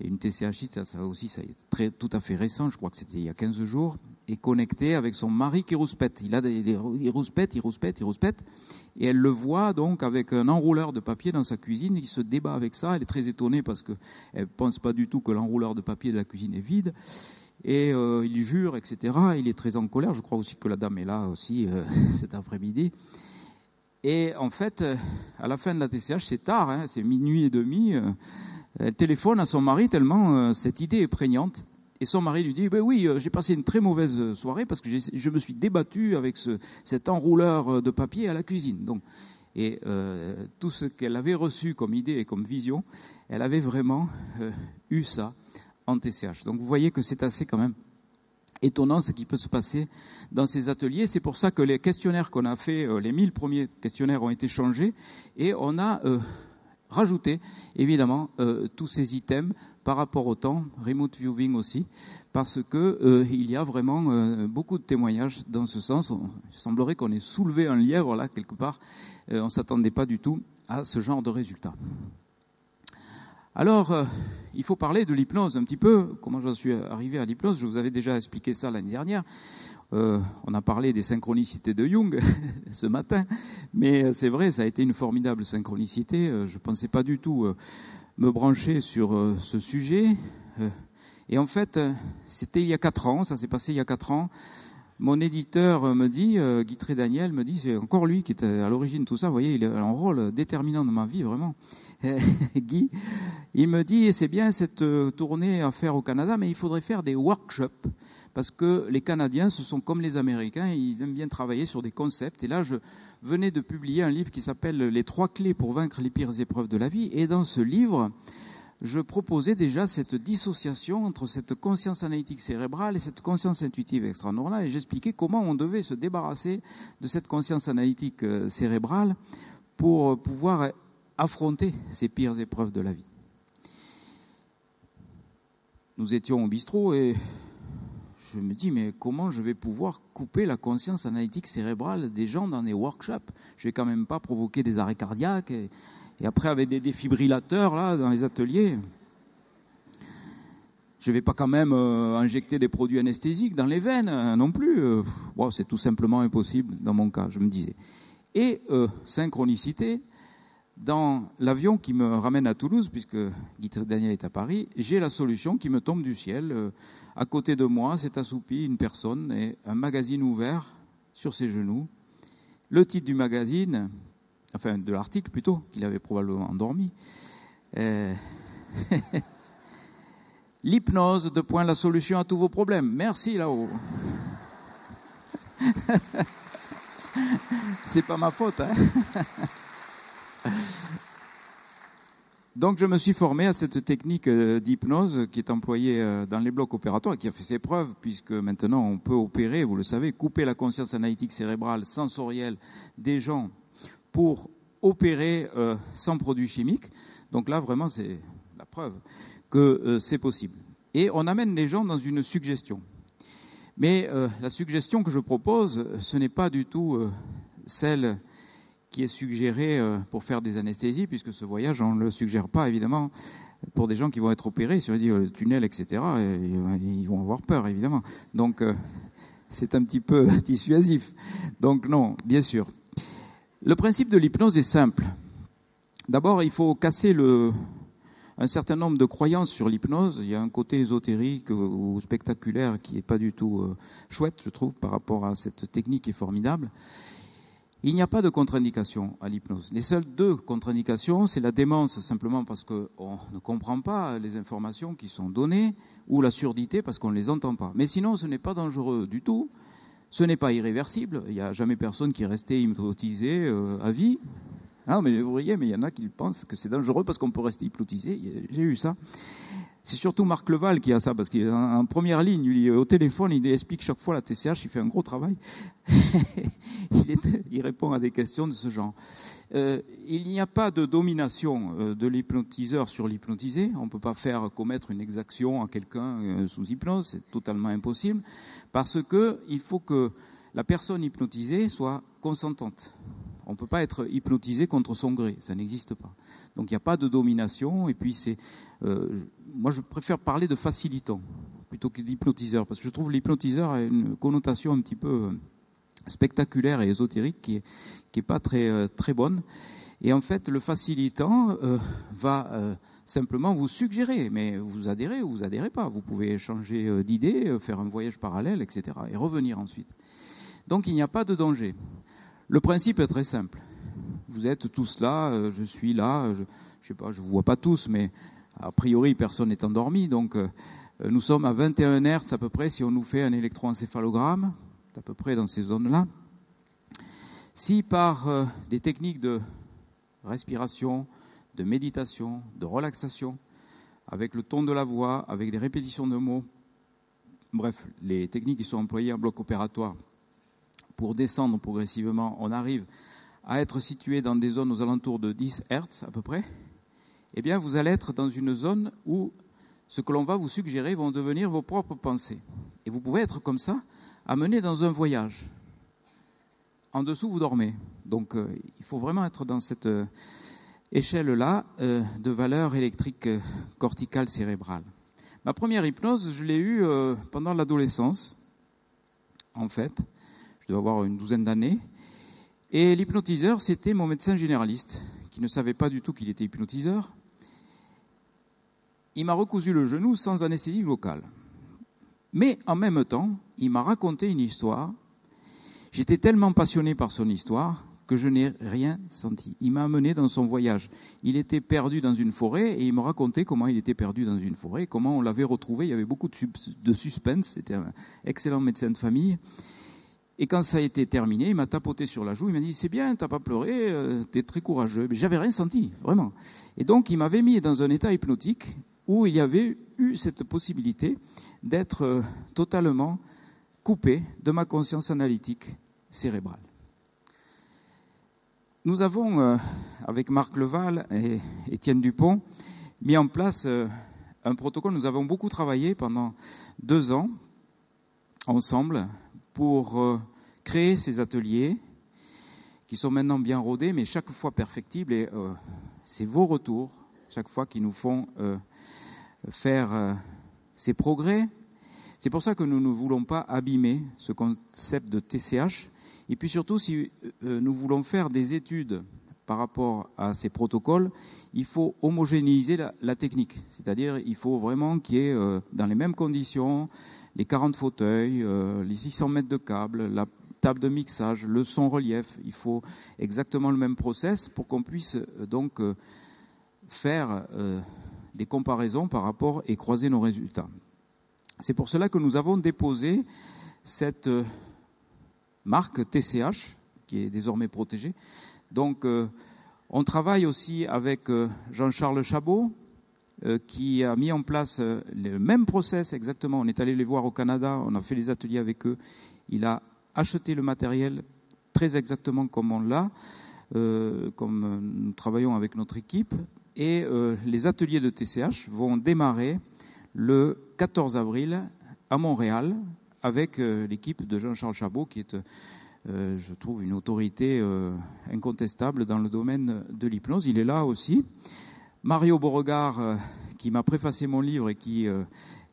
Une TCH, ça, ça aussi, ça est très, tout à fait récent, je crois que c'était il y a 15 jours est connecté avec son mari qui rouspète. Il, a des, il rouspète, il rouspète, il rouspète. Et elle le voit donc avec un enrouleur de papier dans sa cuisine. Il se débat avec ça. Elle est très étonnée parce qu'elle ne pense pas du tout que l'enrouleur de papier de la cuisine est vide. Et euh, il jure, etc. Il est très en colère. Je crois aussi que la dame est là aussi euh, cet après-midi. Et en fait, euh, à la fin de la TCH, c'est tard, hein, c'est minuit et demi. elle téléphone à son mari tellement cette idée est prégnante. Et son mari lui dit, ben oui, euh, j'ai passé une très mauvaise soirée parce que je me suis débattu avec ce, cet enrouleur euh, de papier à la cuisine. Donc, et euh, tout ce qu'elle avait reçu comme idée et comme vision, elle avait vraiment eu ça en TCH. Donc vous voyez que c'est assez quand même étonnant ce qui peut se passer dans ces ateliers. C'est pour ça que les questionnaires qu'on a fait, les 1000 premiers questionnaires ont été changés et on a rajouté évidemment tous ces items par rapport au temps, remote viewing aussi, parce que euh, il y a vraiment euh, beaucoup de témoignages dans ce sens. il semblerait qu'on ait soulevé un lièvre là quelque part. Euh, on ne s'attendait pas du tout à ce genre de résultat. Alors, il faut parler de l'hypnose un petit peu. Comment j'en suis arrivé à l'hypnose? Je vous avais déjà expliqué ça l'année dernière. On a parlé des synchronicités de Jung ce matin, mais c'est vrai, ça a été une formidable synchronicité. Je ne pensais pas du tout me brancher sur ce sujet. Et en fait, c'était il y a quatre ans, ça s'est passé il y a quatre ans. Mon éditeur me dit, Guy Daniel me dit, c'est encore lui qui était à l'origine de tout ça. Vous voyez, il a un rôle déterminant dans ma vie, vraiment. Guy, il me dit, c'est bien cette tournée à faire au Canada, mais il faudrait faire des workshops parce que les Canadiens, ce sont comme les Américains, ils aiment bien travailler sur des concepts. Et là, je venais de publier un livre qui s'appelle Les trois clés pour vaincre les pires épreuves de la vie. Et dans ce livre, je proposais déjà cette dissociation entre cette conscience analytique cérébrale et cette conscience intuitive extra-normale. Et j'expliquais comment on devait se débarrasser de cette conscience analytique euh, cérébrale pour pouvoir affronter ces pires épreuves de la vie. Nous étions au bistrot et je me dis, mais comment je vais pouvoir couper la conscience analytique cérébrale des gens dans des workshops? Je vais quand même pas provoquer des arrêts cardiaques et, après avec des défibrillateurs là dans les ateliers. Je vais pas quand même euh, injecter des produits anesthésiques dans les veines hein, non plus. Euh, c'est tout simplement impossible dans mon cas, je me disais. Et euh, synchronicité, dans l'avion qui me ramène à Toulouse, puisque Guy Daniel est à Paris, j'ai la solution qui me tombe du ciel. À côté de moi s'est assoupie une personne et un magazine ouvert sur ses genoux. Le titre du magazine, enfin de l'article plutôt, qu'il avait probablement endormi. L'hypnose, de point la solution à tous vos problèmes. Merci là-haut. C'est pas ma faute, hein Donc je me suis formé à cette technique euh, d'hypnose qui est employée euh, dans les blocs opératoires et qui a fait ses preuves puisque maintenant on peut opérer, vous le savez, couper la conscience analytique cérébrale sensorielle des gens pour opérer euh, sans produits chimiques. Donc là vraiment c'est la preuve que c'est possible. Et on amène les gens dans une suggestion. Mais la suggestion que je propose, ce n'est pas du tout celle qui est suggéré euh, pour faire des anesthésies, puisque ce voyage, on ne le suggère pas, évidemment, pour des gens qui vont être opérés. Dit le tunnel, etc., ils vont avoir peur, évidemment. Donc, euh, c'est un petit peu dissuasif. Donc, non, bien sûr. Le principe de l'hypnose est simple. D'abord, il faut casser le, un certain nombre de croyances sur l'hypnose. Il y a un côté ésotérique ou spectaculaire qui n'est pas du tout euh, chouette, je trouve, par rapport à cette technique qui est formidable. Il n'y a pas de contre-indication à l'hypnose. Les seules deux contre-indications, c'est la démence simplement parce qu'on ne comprend pas les informations qui sont données, ou la surdité parce qu'on ne les entend pas. Mais sinon, ce n'est pas dangereux du tout. Ce n'est pas irréversible. Il n'y a jamais personne qui est resté hypnotisé euh, à vie. Ah, mais vous voyez, mais il y en a qui pensent que c'est dangereux parce qu'on peut rester hypnotisé. J'ai eu ça. C'est surtout Marc Leval qui a ça, parce qu'il est en première ligne, il, au téléphone, il explique chaque fois la TCH, il fait un gros travail. il, répond à des questions de ce genre. Euh, il n'y a pas de domination euh, de l'hypnotiseur sur l'hypnotisé. On ne peut pas faire commettre une exaction à quelqu'un euh, sous hypnose, c'est totalement impossible, parce qu'il faut que la personne hypnotisée soit consentante. On ne peut pas être hypnotisé contre son gré, ça n'existe pas. Donc il n'y a pas de domination, et puis c'est euh, moi, je préfère parler de facilitant plutôt que d'hypnotiseur, parce que je trouve l'hypnotiseur a une connotation un petit peu euh, spectaculaire et ésotérique qui est, qui est pas très, euh, très bonne. Et en fait, le facilitant va simplement vous suggérer, mais vous adhérez ou vous adhérez pas. Vous pouvez changer d'idée, faire un voyage parallèle, etc. et revenir ensuite. Donc il n'y a pas de danger. Le principe est très simple. Vous êtes tous là, je suis là, je, je sais pas, je vous vois pas tous, mais a priori, personne n'est endormi, donc euh, nous sommes à 21 Hz à peu près si on nous fait un électroencéphalogramme, à peu près dans ces zones-là. Si par euh, des techniques de respiration, de méditation, de relaxation, avec le ton de la voix, avec des répétitions de mots, bref, les techniques qui sont employées en bloc opératoire pour descendre progressivement, on arrive à être situé dans des zones aux alentours de 10 Hz à peu près, eh bien, vous allez être dans une zone où ce que l'on va vous suggérer vont devenir vos propres pensées. Et vous pouvez être comme ça, amené dans un voyage. En dessous, vous dormez. Donc, euh, il faut vraiment être dans cette euh, échelle-là euh, de valeur électrique corticale cérébrale. Ma première hypnose, je l'ai eue pendant l'adolescence, en fait. Je devais avoir une douzaine d'années. Et l'hypnotiseur, c'était mon médecin généraliste, qui ne savait pas du tout qu'il était hypnotiseur. Il m'a recousu le genou sans anesthésie locale. Mais en même temps, il m'a raconté une histoire. J'étais tellement passionné par son histoire que je n'ai rien senti. Il m'a amené dans son voyage. Il était perdu dans une forêt et il me racontait comment il était perdu dans une forêt, comment on l'avait retrouvé. Il y avait beaucoup de suspense. C'était un excellent médecin de famille. Et quand ça a été terminé, il m'a tapoté sur la joue. Il m'a dit C'est bien, t'as pas pleuré, euh, t'es très courageux. Mais j'avais rien senti, vraiment. Et donc, il m'avait mis dans un état hypnotique où il y avait eu cette possibilité d'être euh, totalement coupé de ma conscience analytique cérébrale. Nous avons, euh, avec Marc Leval et Étienne Dupont, mis en place un protocole. Nous avons beaucoup travaillé pendant deux ans ensemble pour euh, créer ces ateliers qui sont maintenant bien rodés, mais chaque fois perfectibles. Et c'est vos retours, chaque fois, qui nous font faire ces progrès. C'est pour ça que nous ne voulons pas abîmer ce concept de TCH et puis surtout, si euh, nous voulons faire des études par rapport à ces protocoles, il faut homogénéiser la, technique. C'est-à-dire, il faut vraiment qu'il y ait, euh, dans les mêmes conditions, les 40 fauteuils, euh, les 600 mètres de câble, la table de mixage, le son relief. Il faut exactement le même process pour qu'on puisse donc faire des comparaisons par rapport et croiser nos résultats. C'est pour cela que nous avons déposé cette marque TCH, qui est désormais protégée. Donc, euh, on travaille aussi avec euh, Jean-Charles Chabot, euh, qui a mis en place le même process exactement. On est allé les voir au Canada, on a fait les ateliers avec eux. Il a acheté le matériel très exactement comme on l'a, comme nous travaillons avec notre équipe. Et les ateliers de TCH vont démarrer le 14 avril à Montréal avec euh, l'équipe de Jean-Charles Chabot, qui est, euh, je trouve, une autorité euh, incontestable dans le domaine de l'hypnose. Il est là aussi. Mario Beauregard, qui m'a préfacé mon livre et qui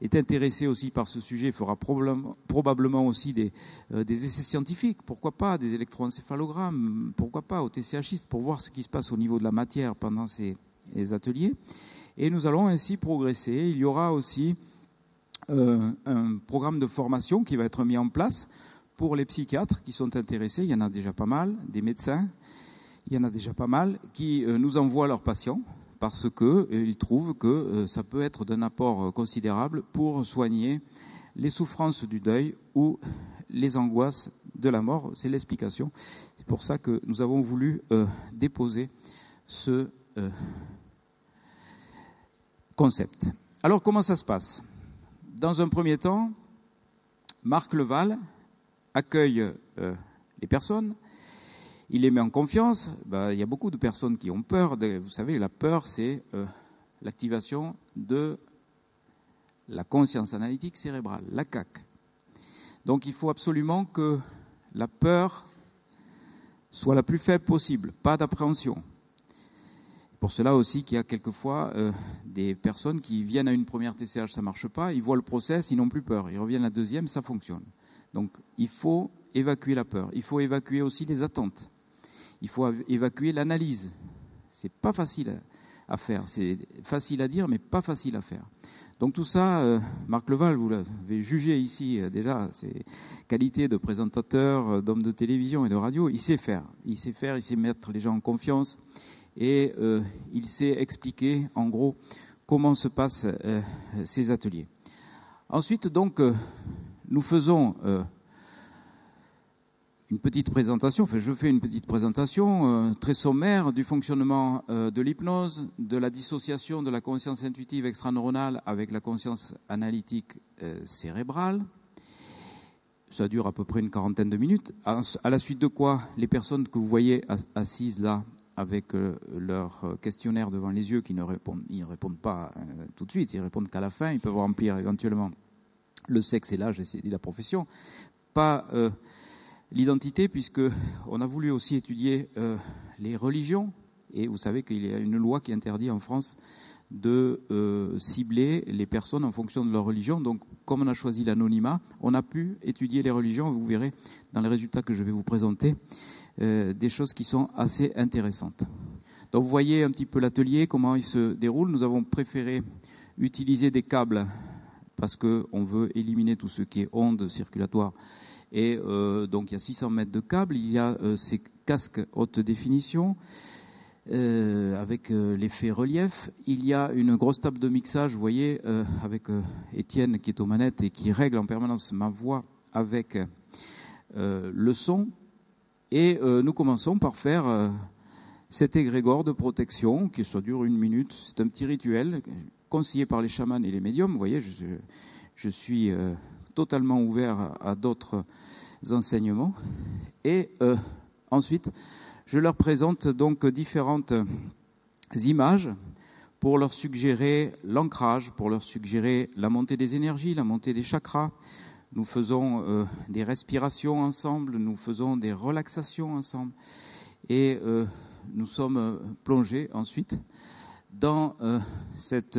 est intéressé aussi par ce sujet, fera probablement aussi des, des, essais scientifiques, pourquoi pas, des électroencéphalogrammes, pourquoi pas, au TCHiste, pour voir ce qui se passe au niveau de la matière pendant ces ateliers. Et nous allons ainsi progresser. Il y aura aussi euh, un programme de formation qui va être mis en place pour les psychiatres qui sont intéressés. Il y en a déjà pas mal, des médecins, il y en a déjà pas mal qui euh, nous envoient leurs patients parce qu'ils euh, trouvent que ça peut être d'un apport considérable pour soigner les souffrances du deuil ou les angoisses de la mort. C'est l'explication. C'est pour ça que nous avons voulu déposer ce concept. Alors comment ça se passe? Dans un premier temps, Marc Leval accueille euh, les personnes, il les met en confiance. Bah, il y a beaucoup de personnes qui ont peur. vous savez, la peur, c'est euh, l'activation de la conscience analytique cérébrale, la CAC. Donc il faut absolument que la peur soit la plus faible possible, pas d'appréhension pour cela aussi qu'il y a quelquefois euh, des personnes qui viennent à une première TCH, ça ne marche pas, ils voient le process, ils n'ont plus peur, ils reviennent à la deuxième, ça fonctionne. Donc il faut évacuer la peur, il faut évacuer aussi les attentes, il faut évacuer l'analyse. C'est pas facile à faire, c'est facile à dire, mais pas facile à faire. Donc tout ça, euh, Marc Leval, vous l'avez jugé ici euh, déjà, ses qualités de présentateur, d'homme de télévision et de radio, il sait faire. Il sait faire, il sait mettre les gens en confiance et euh, il sait expliquer en gros comment se passent euh, ces ateliers. Ensuite, donc, euh, nous faisons une petite présentation, enfin je fais une petite présentation très sommaire du fonctionnement de l'hypnose, de la dissociation de la conscience intuitive extraneuronale avec la conscience analytique cérébrale. Ça dure à peu près une quarantaine de minutes, à, la suite de quoi les personnes que vous voyez assises là avec euh, leur euh, questionnaire devant les yeux qui ne répondent, ils répondent pas euh, tout de suite, ils répondent qu'à la fin, ils peuvent remplir éventuellement le sexe et l'âge et la profession, pas l'identité puisque on a voulu aussi étudier les religions et vous savez qu'il y a une loi qui interdit en France de euh, cibler les personnes en fonction de leur religion. Donc, comme on a choisi l'anonymat, on a pu étudier les religions. Vous verrez dans les résultats que je vais vous présenter euh, des choses qui sont assez intéressantes. Donc, vous voyez un petit peu l'atelier, comment il se déroule. Nous avons préféré utiliser des câbles parce qu'on veut éliminer tout ce qui est ondes circulatoires. Et euh, donc, il y a 600 mètres de câbles. Il y a ces casques haute définition. Euh, avec euh, l'effet relief. Il y a une grosse table de mixage, vous voyez, euh, avec Étienne qui est aux manettes et qui règle en permanence ma voix avec le son. Et nous commençons par faire cet égrégore de protection qui ça dure une minute. C'est un petit rituel conseillé par les chamans et les médiums. Vous voyez, je suis totalement ouvert à d'autres enseignements. Et ensuite, je leur présente donc différentes images pour leur suggérer l'ancrage, pour leur suggérer la montée des énergies, la montée des chakras. Nous faisons euh, des respirations ensemble, nous faisons des relaxations ensemble et euh, nous sommes euh, plongés ensuite dans cette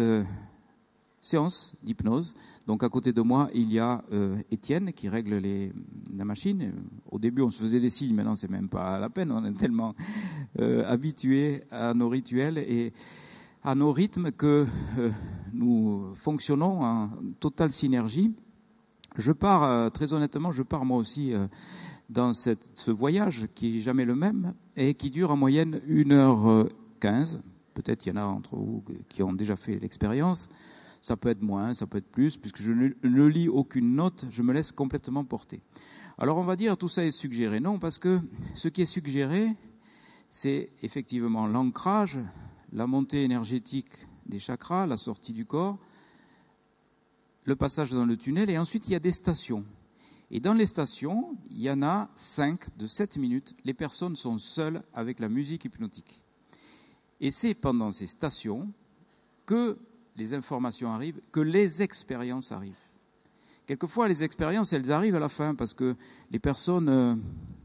séance d'hypnose. Donc à côté de moi, il y a euh, Étienne qui règle la machine. Au début, on se faisait des signes, maintenant c'est même pas la peine. On est tellement euh, habitué à nos rituels et à nos rythmes que euh, nous fonctionnons en totale synergie. Je pars, très honnêtement, je pars moi aussi dans ce voyage qui est jamais le même et qui dure en moyenne 1h15. Peut-être il y en a entre vous qui ont déjà fait l'expérience. Ça peut être moins, ça peut être plus, puisque je ne, lis aucune note, je me laisse complètement porter. Alors on va dire tout ça est suggéré. Non, parce que ce qui est suggéré, c'est effectivement l'ancrage, la montée énergétique des chakras, la sortie du corps, le passage dans le tunnel, et ensuite il y a des stations. Et dans les stations, il y en a cinq de sept minutes. Les personnes sont seules avec la musique hypnotique. Et c'est pendant ces stations que les informations arrivent, que les expériences arrivent. Quelquefois, les expériences, elles arrivent à la fin parce que les personnes euh,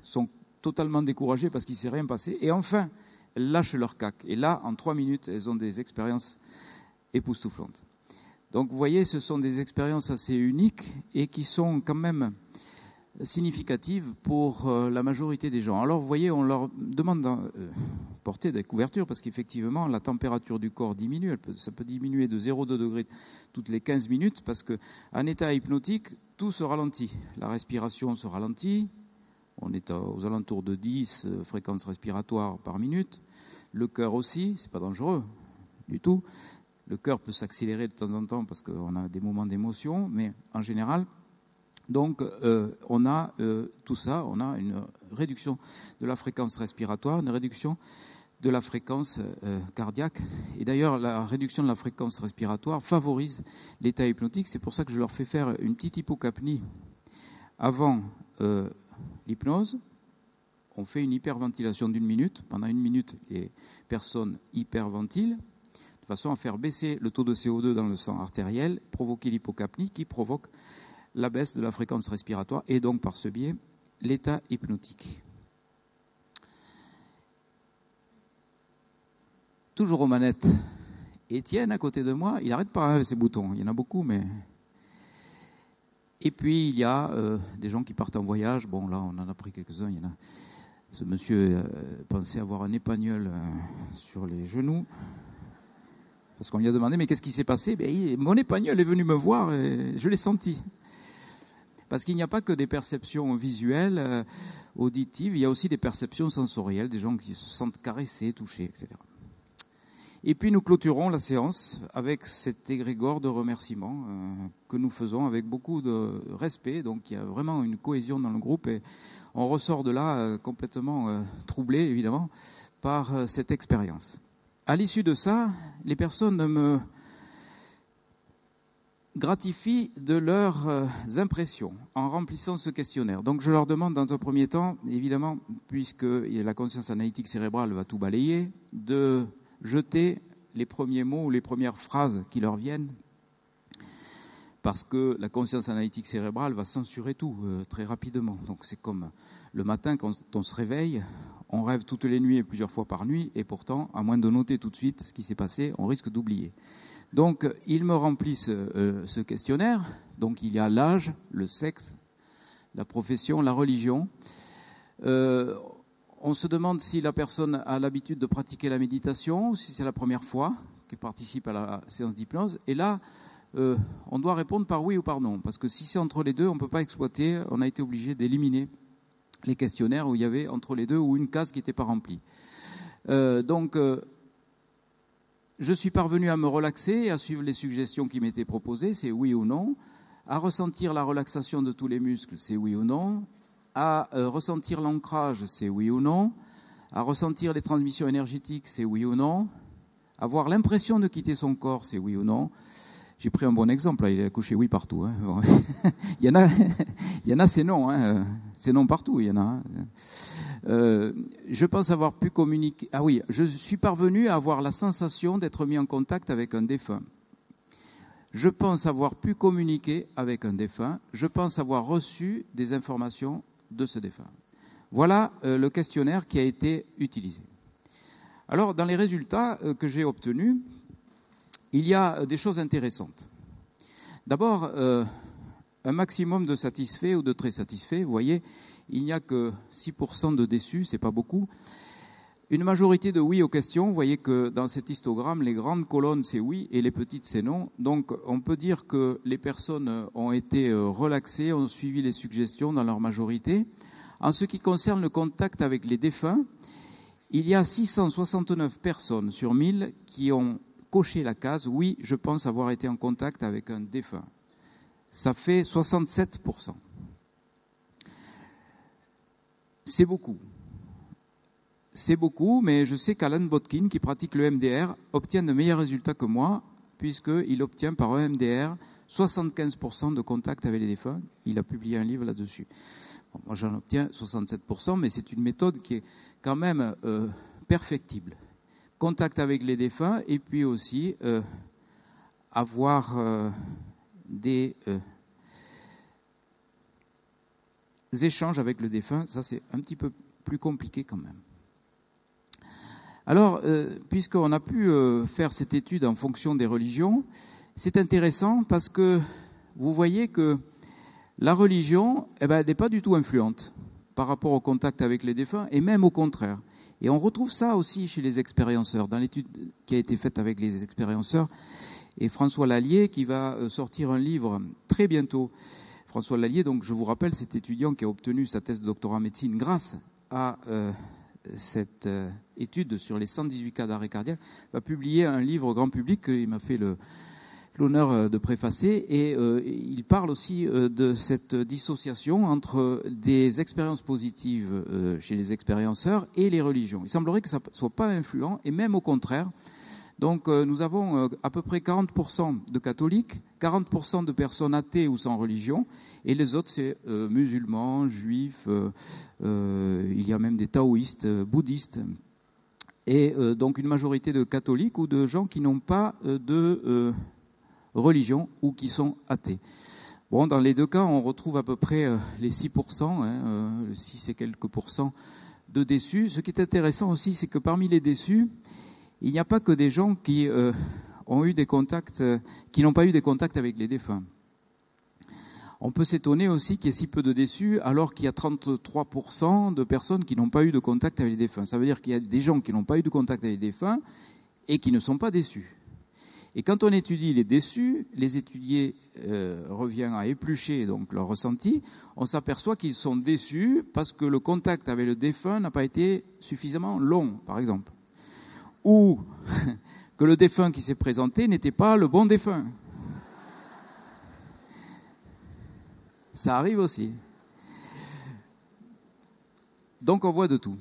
sont totalement découragées parce qu'il ne s'est rien passé. Et enfin, elles lâchent leur cac. Et là, en trois minutes, elles ont des expériences époustouflantes. Donc, vous voyez, ce sont des expériences assez uniques et qui sont quand même significative pour euh, la majorité des gens. Alors vous voyez, on leur demande de euh, porter des couvertures parce qu'effectivement la température du corps diminue, ça peut diminuer de 0,2 degrés toutes les 15 minutes parce qu'en état hypnotique, tout se ralentit. La respiration se ralentit, on est aux alentours de 10 euh, fréquences respiratoires par minute. Le cœur aussi, c'est pas dangereux du tout. Le cœur peut s'accélérer de temps en temps parce qu'on a des moments d'émotion, mais en général, donc, euh, on a euh, tout ça, on a une réduction de la fréquence respiratoire, une réduction de la fréquence euh, cardiaque. Et d'ailleurs, la réduction de la fréquence respiratoire favorise l'état hypnotique. C'est pour ça que je leur fais faire une petite hypocapnie avant l'hypnose. On fait une hyperventilation d'une minute. Pendant une minute, les personnes hyperventilent de façon à faire baisser le taux de CO2 dans le sang artériel, provoquer l'hypocapnie qui provoque la baisse de la fréquence respiratoire et donc par ce biais l'état hypnotique. Toujours aux manettes, Étienne à côté de moi, il n'arrête pas avec ses boutons, il y en a beaucoup, mais. Et puis il y a euh, des gens qui partent en voyage, bon là on en a pris quelques-uns, il y en a. Ce monsieur euh, pensait avoir un épagnol euh, sur les genoux. Parce qu'on lui a demandé, mais qu'est-ce qui s'est passé? Ben, Mon épagnol est venu me voir et je l'ai senti. Parce qu'il n'y a pas que des perceptions visuelles, euh, auditives, il y a aussi des perceptions sensorielles, des gens qui se sentent caressés, touchés, etc. Et puis nous clôturons la séance avec cet égrégore de remerciements euh, que nous faisons avec beaucoup de respect. Donc il y a vraiment une cohésion dans le groupe et on ressort de là euh, complètement troublé, évidemment, par cette expérience. À l'issue de ça, les personnes me gratifient de leurs euh, impressions en remplissant ce questionnaire. Donc je leur demande dans un premier temps, évidemment, puisque la conscience analytique cérébrale va tout balayer, de jeter les premiers mots ou les premières phrases qui leur viennent parce que la conscience analytique cérébrale va censurer tout très rapidement. Donc c'est comme le matin quand on se réveille, on rêve toutes les nuits et plusieurs fois par nuit, et pourtant, à moins de noter tout de suite ce qui s'est passé, on risque d'oublier. Donc, ils me remplissent ce questionnaire. Donc, il y a l'âge, le sexe, la profession, la religion. Euh, on se demande si la personne a l'habitude de pratiquer la méditation, si c'est la première fois qu'elle participe à la séance d'hypnose. Et là, euh, on doit répondre par oui ou par non, parce que si c'est entre les deux, on ne peut pas exploiter. On a été obligé d'éliminer les questionnaires où il y avait entre les deux ou une case qui n'était pas remplie. Euh, donc, je suis parvenu à me relaxer, à suivre les suggestions qui m'étaient proposées, c'est oui ou non à ressentir la relaxation de tous les muscles, c'est oui ou non, à euh, ressentir l'ancrage, c'est oui ou non, à ressentir les transmissions énergétiques, c'est oui ou non, avoir l'impression de quitter son corps, c'est oui ou non. J'ai pris un bon exemple, il a couché oui partout. Hein. il, y en a, a, c'est non, hein. c'est non partout, il y en a. Hein. Euh, je pense avoir pu communiquer. Ah oui, je suis parvenu à avoir la sensation d'être mis en contact avec un défunt. Je pense avoir pu communiquer avec un défunt. Je pense avoir reçu des informations de ce défunt. Voilà euh, le questionnaire qui a été utilisé. Alors, dans les résultats euh, que j'ai obtenus, il y a des choses intéressantes. D'abord, un maximum de satisfaits ou de très satisfaits. Vous voyez, il n'y a que 6% de déçus, c'est pas beaucoup. Une majorité de oui aux questions. Vous voyez que dans cet histogramme, les grandes colonnes, c'est oui et les petites, c'est non. Donc, on peut dire que les personnes ont été euh, relaxées, ont suivi les suggestions dans leur majorité. En ce qui concerne le contact avec les défunts, il y a 669 personnes sur 1000 qui ont coché la case oui, je pense avoir été en contact avec un défunt. Ça fait 67%. C'est beaucoup. C'est beaucoup, mais je sais qu'Alan Botkin, qui pratique le MDR, obtient de meilleurs résultats que moi, puisqu'il obtient par EMDR 75% de contact avec les défunts. Il a publié un livre là-dessus. moi, j'en obtiens 67%, mais c'est une méthode qui est quand même euh, perfectible. Contact avec les défunts, et puis aussi euh, avoir euh, des échanges avec le défunt, ça c'est un petit peu plus compliqué quand même. Alors, euh, puisqu'on a pu euh, faire cette étude en fonction des religions, c'est intéressant parce que vous voyez que la religion, eh ben, n'est pas du tout influente par rapport au contact avec les défunts, et même au contraire. Et on retrouve ça aussi chez les expérienceurs, dans l'étude qui a été faite avec les expérienceurs, et François Lallier qui va euh, sortir un livre très bientôt. François Lallier, donc je vous rappelle, cet étudiant qui a obtenu sa thèse de doctorat en médecine grâce à cette euh, étude sur les 118 cas d'arrêt cardiaque, va publier un livre grand public qu'il m'a fait l'honneur euh, de préfacer et euh, il parle aussi de cette dissociation entre des expériences positives chez les expérienceurs et les religions. Il semblerait que ça ne soit pas influent et même au contraire, donc euh, nous avons euh, à peu près 40% de catholiques, 40% de personnes athées ou sans religion, et les autres c'est euh, musulmans, juifs, il y a même des taoïstes, bouddhistes, et donc une majorité de catholiques ou de gens qui n'ont pas de religion ou qui sont athées. Bon, dans les deux cas, on retrouve à peu près les 6%, hein, 6 et quelques pourcents de déçus. Ce qui est intéressant aussi, c'est que parmi les déçus, il n'y a pas que des gens qui euh, ont eu des contacts, euh, qui n'ont pas eu des contacts avec les défunts. On peut s'étonner aussi qu'il y ait si peu de déçus alors qu'il y a 33% de personnes qui n'ont pas eu de contact avec les défunts. Ça veut dire qu'il y a des gens qui n'ont pas eu de contact avec les défunts et qui ne sont pas déçus. Et quand on étudie les déçus, les étudiés euh, reviennent à éplucher donc leur ressenti, on s'aperçoit qu'ils sont déçus parce que le contact avec le défunt n'a pas été suffisamment long, par exemple ou que le défunt qui s'est présenté n'était pas le bon défunt. Ça arrive aussi. Donc on voit de tout.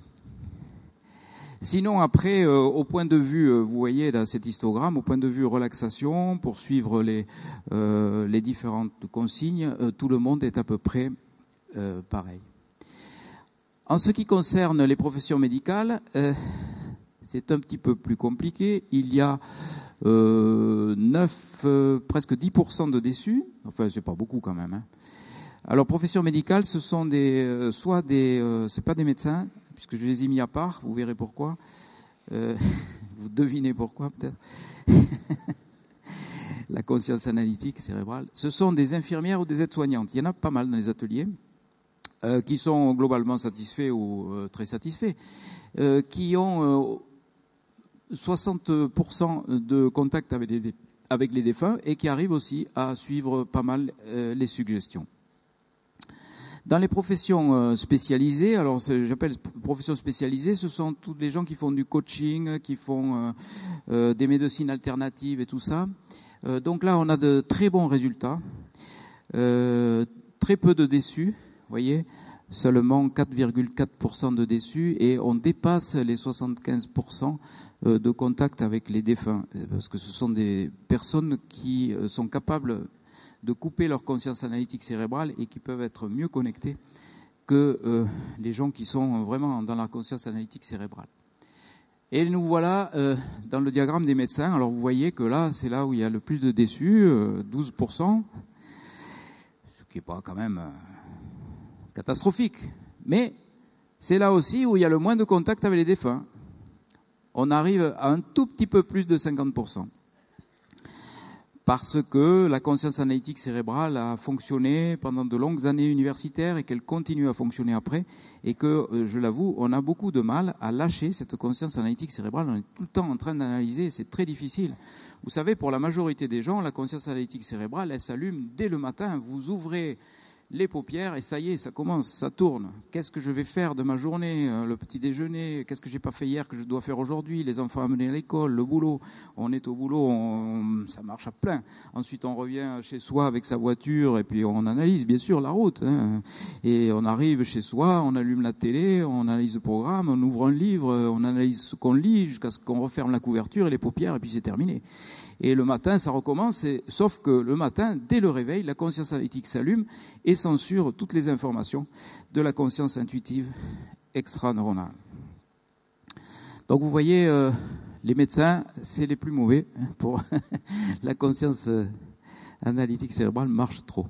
Sinon, après, euh, au point de vue, euh, vous voyez dans cet histogramme, au point de vue relaxation, pour suivre les, euh, les différentes consignes, tout le monde est à peu près pareil. En ce qui concerne les professions médicales, c'est un petit peu plus compliqué. Il y a 9, presque 10% de déçus. Enfin, c'est pas beaucoup quand même. Hein. Alors, profession médicale, ce sont des, soit des, c'est pas des médecins, puisque je les ai mis à part. Vous verrez pourquoi. vous devinez pourquoi peut-être. la conscience analytique cérébrale. Ce sont des infirmières ou des aides-soignantes. Il y en a pas mal dans les ateliers. Euh, qui sont globalement satisfaits ou euh, très satisfaits, euh, qui ont 60% de contact avec les, défunts et qui arrivent aussi à suivre pas mal les suggestions. Dans les professions spécialisées, alors j'appelle professions spécialisées, ce sont tous les gens qui font du coaching, qui font des médecines alternatives et tout ça. donc là, on a de très bons résultats, très peu de déçus voyez, seulement 4,4% de déçus et on dépasse les 75% euh, de contact avec les défunts, euh, parce que ce sont des personnes qui euh, sont capables de couper leur conscience analytique cérébrale et qui peuvent être mieux connectées que les gens qui sont vraiment dans la conscience analytique cérébrale. Et nous voilà dans le diagramme des médecins. Alors vous voyez que là, c'est là où il y a le plus de déçus, 12%, ce qui n'est pas quand même catastrophique. Mais c'est là aussi où il y a le moins de contact avec les défunts. On arrive à un tout petit peu plus de 50%. Parce que la conscience analytique cérébrale a fonctionné pendant de longues années universitaires et qu'elle continue à fonctionner après. Et que, euh, je l'avoue, on a beaucoup de mal à lâcher cette conscience analytique cérébrale. On est tout le temps en train d'analyser c'est très difficile. Vous savez, pour la majorité des gens, la conscience analytique cérébrale, elle s'allume dès le matin. Vous ouvrez les paupières et ça y est, ça commence, ça tourne. Qu'est-ce que je vais faire de ma journée euh, Le petit déjeuner, qu'est-ce que j'ai pas fait hier que je dois faire aujourd'hui? Les enfants amenés à l'école, le boulot. On est au boulot, ça marche à plein. Ensuite, on revient chez soi avec sa voiture et puis on analyse bien sûr la route. Hein. Et on arrive chez soi, on allume la télé, on analyse le programme, on ouvre un livre, on analyse ce qu'on lit jusqu'à ce qu'on referme la couverture et les paupières et puis c'est terminé. Et le matin, ça recommence, sauf que le matin, dès le réveil, la conscience analytique s'allume et censure toutes les informations de la conscience intuitive extraneuronale. Donc vous voyez, euh, les médecins, c'est les plus mauvais pour la conscience euh, analytique cérébrale marche trop.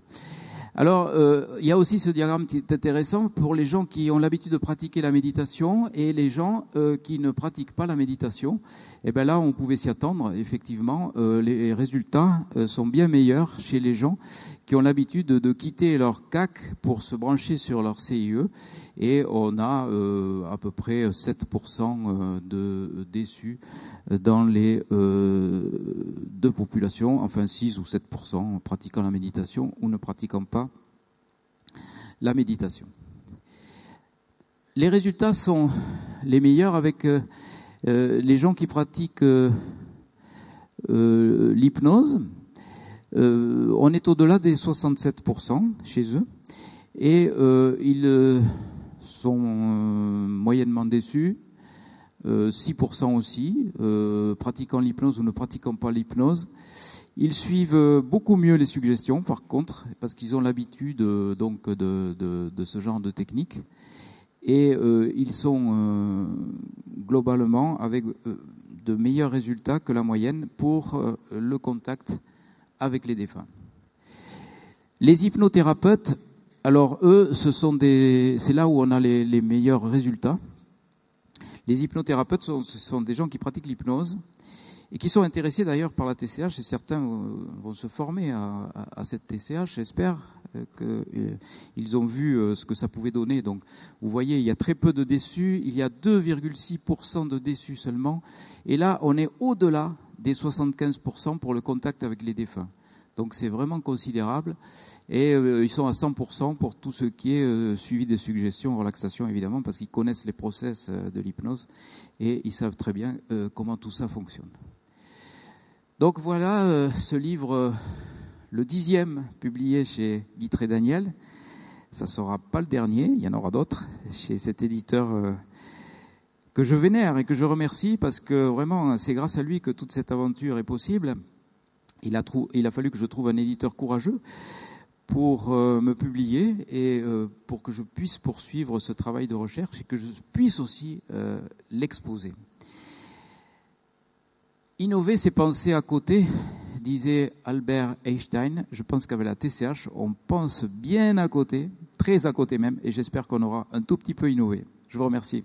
Alors, euh, il y a aussi ce diagramme qui est intéressant pour les gens qui ont l'habitude de pratiquer la méditation et les gens euh, qui ne pratiquent pas la méditation. Et eh bien là, on pouvait s'y attendre. Effectivement, euh, les résultats sont bien meilleurs chez les gens qui ont l'habitude de, quitter leur CAC pour se brancher sur leur CIE. Et on a à peu près 7% de déçus dans les euh, deux populations, enfin 6 ou 7% en pratiquant la méditation ou ne pratiquant pas la méditation. Les résultats sont les meilleurs avec euh, euh, les gens qui pratiquent l'hypnose. On est au-delà des 67% chez eux et ils sont moyennement déçus 6% euh, aussi, euh, pratiquant l'hypnose ou ne pratiquant pas l'hypnose. Ils suivent euh, beaucoup mieux les suggestions, par contre, parce qu'ils ont l'habitude de, ce genre de technique. Et ils sont globalement avec de meilleurs résultats que la moyenne pour le contact avec les défunts. Les hypnothérapeutes, alors eux, ce sont des, c'est là où on a les, meilleurs résultats les hypnothérapeutes sont, ce sont des gens qui pratiquent l'hypnose et qui sont intéressés d'ailleurs par la TCH et certains euh, vont se former à, cette TCH, j'espère euh, qu'ils euh, ont vu ce que ça pouvait donner. Donc vous voyez, il y a très peu de déçus, il y a 2,6% de déçus seulement, et là on est au-delà des 75% pour le contact avec les défunts. Donc c'est vraiment considérable. Et euh, ils sont à 100% pour tout ce qui est euh, suivi des suggestions, relaxation évidemment, parce qu'ils connaissent les process euh, de l'hypnose et ils savent très bien comment tout ça fonctionne. Donc voilà ce livre, le dixième publié chez Guitré Daniel. Ça ne sera pas le dernier, il y en aura d'autres chez cet éditeur que je vénère et que je remercie parce que vraiment c'est grâce à lui que toute cette aventure est possible. Il a, fallu que je trouve un éditeur courageux pour euh, me publier et euh, pour que je puisse poursuivre ce travail de recherche et que je puisse aussi euh, l'exposer. Innover, c'est penser à côté, disait Albert Einstein. Je pense qu'avec la TCH, on pense bien à côté, très à côté même, et j'espère qu'on aura un tout petit peu innové. Je vous remercie.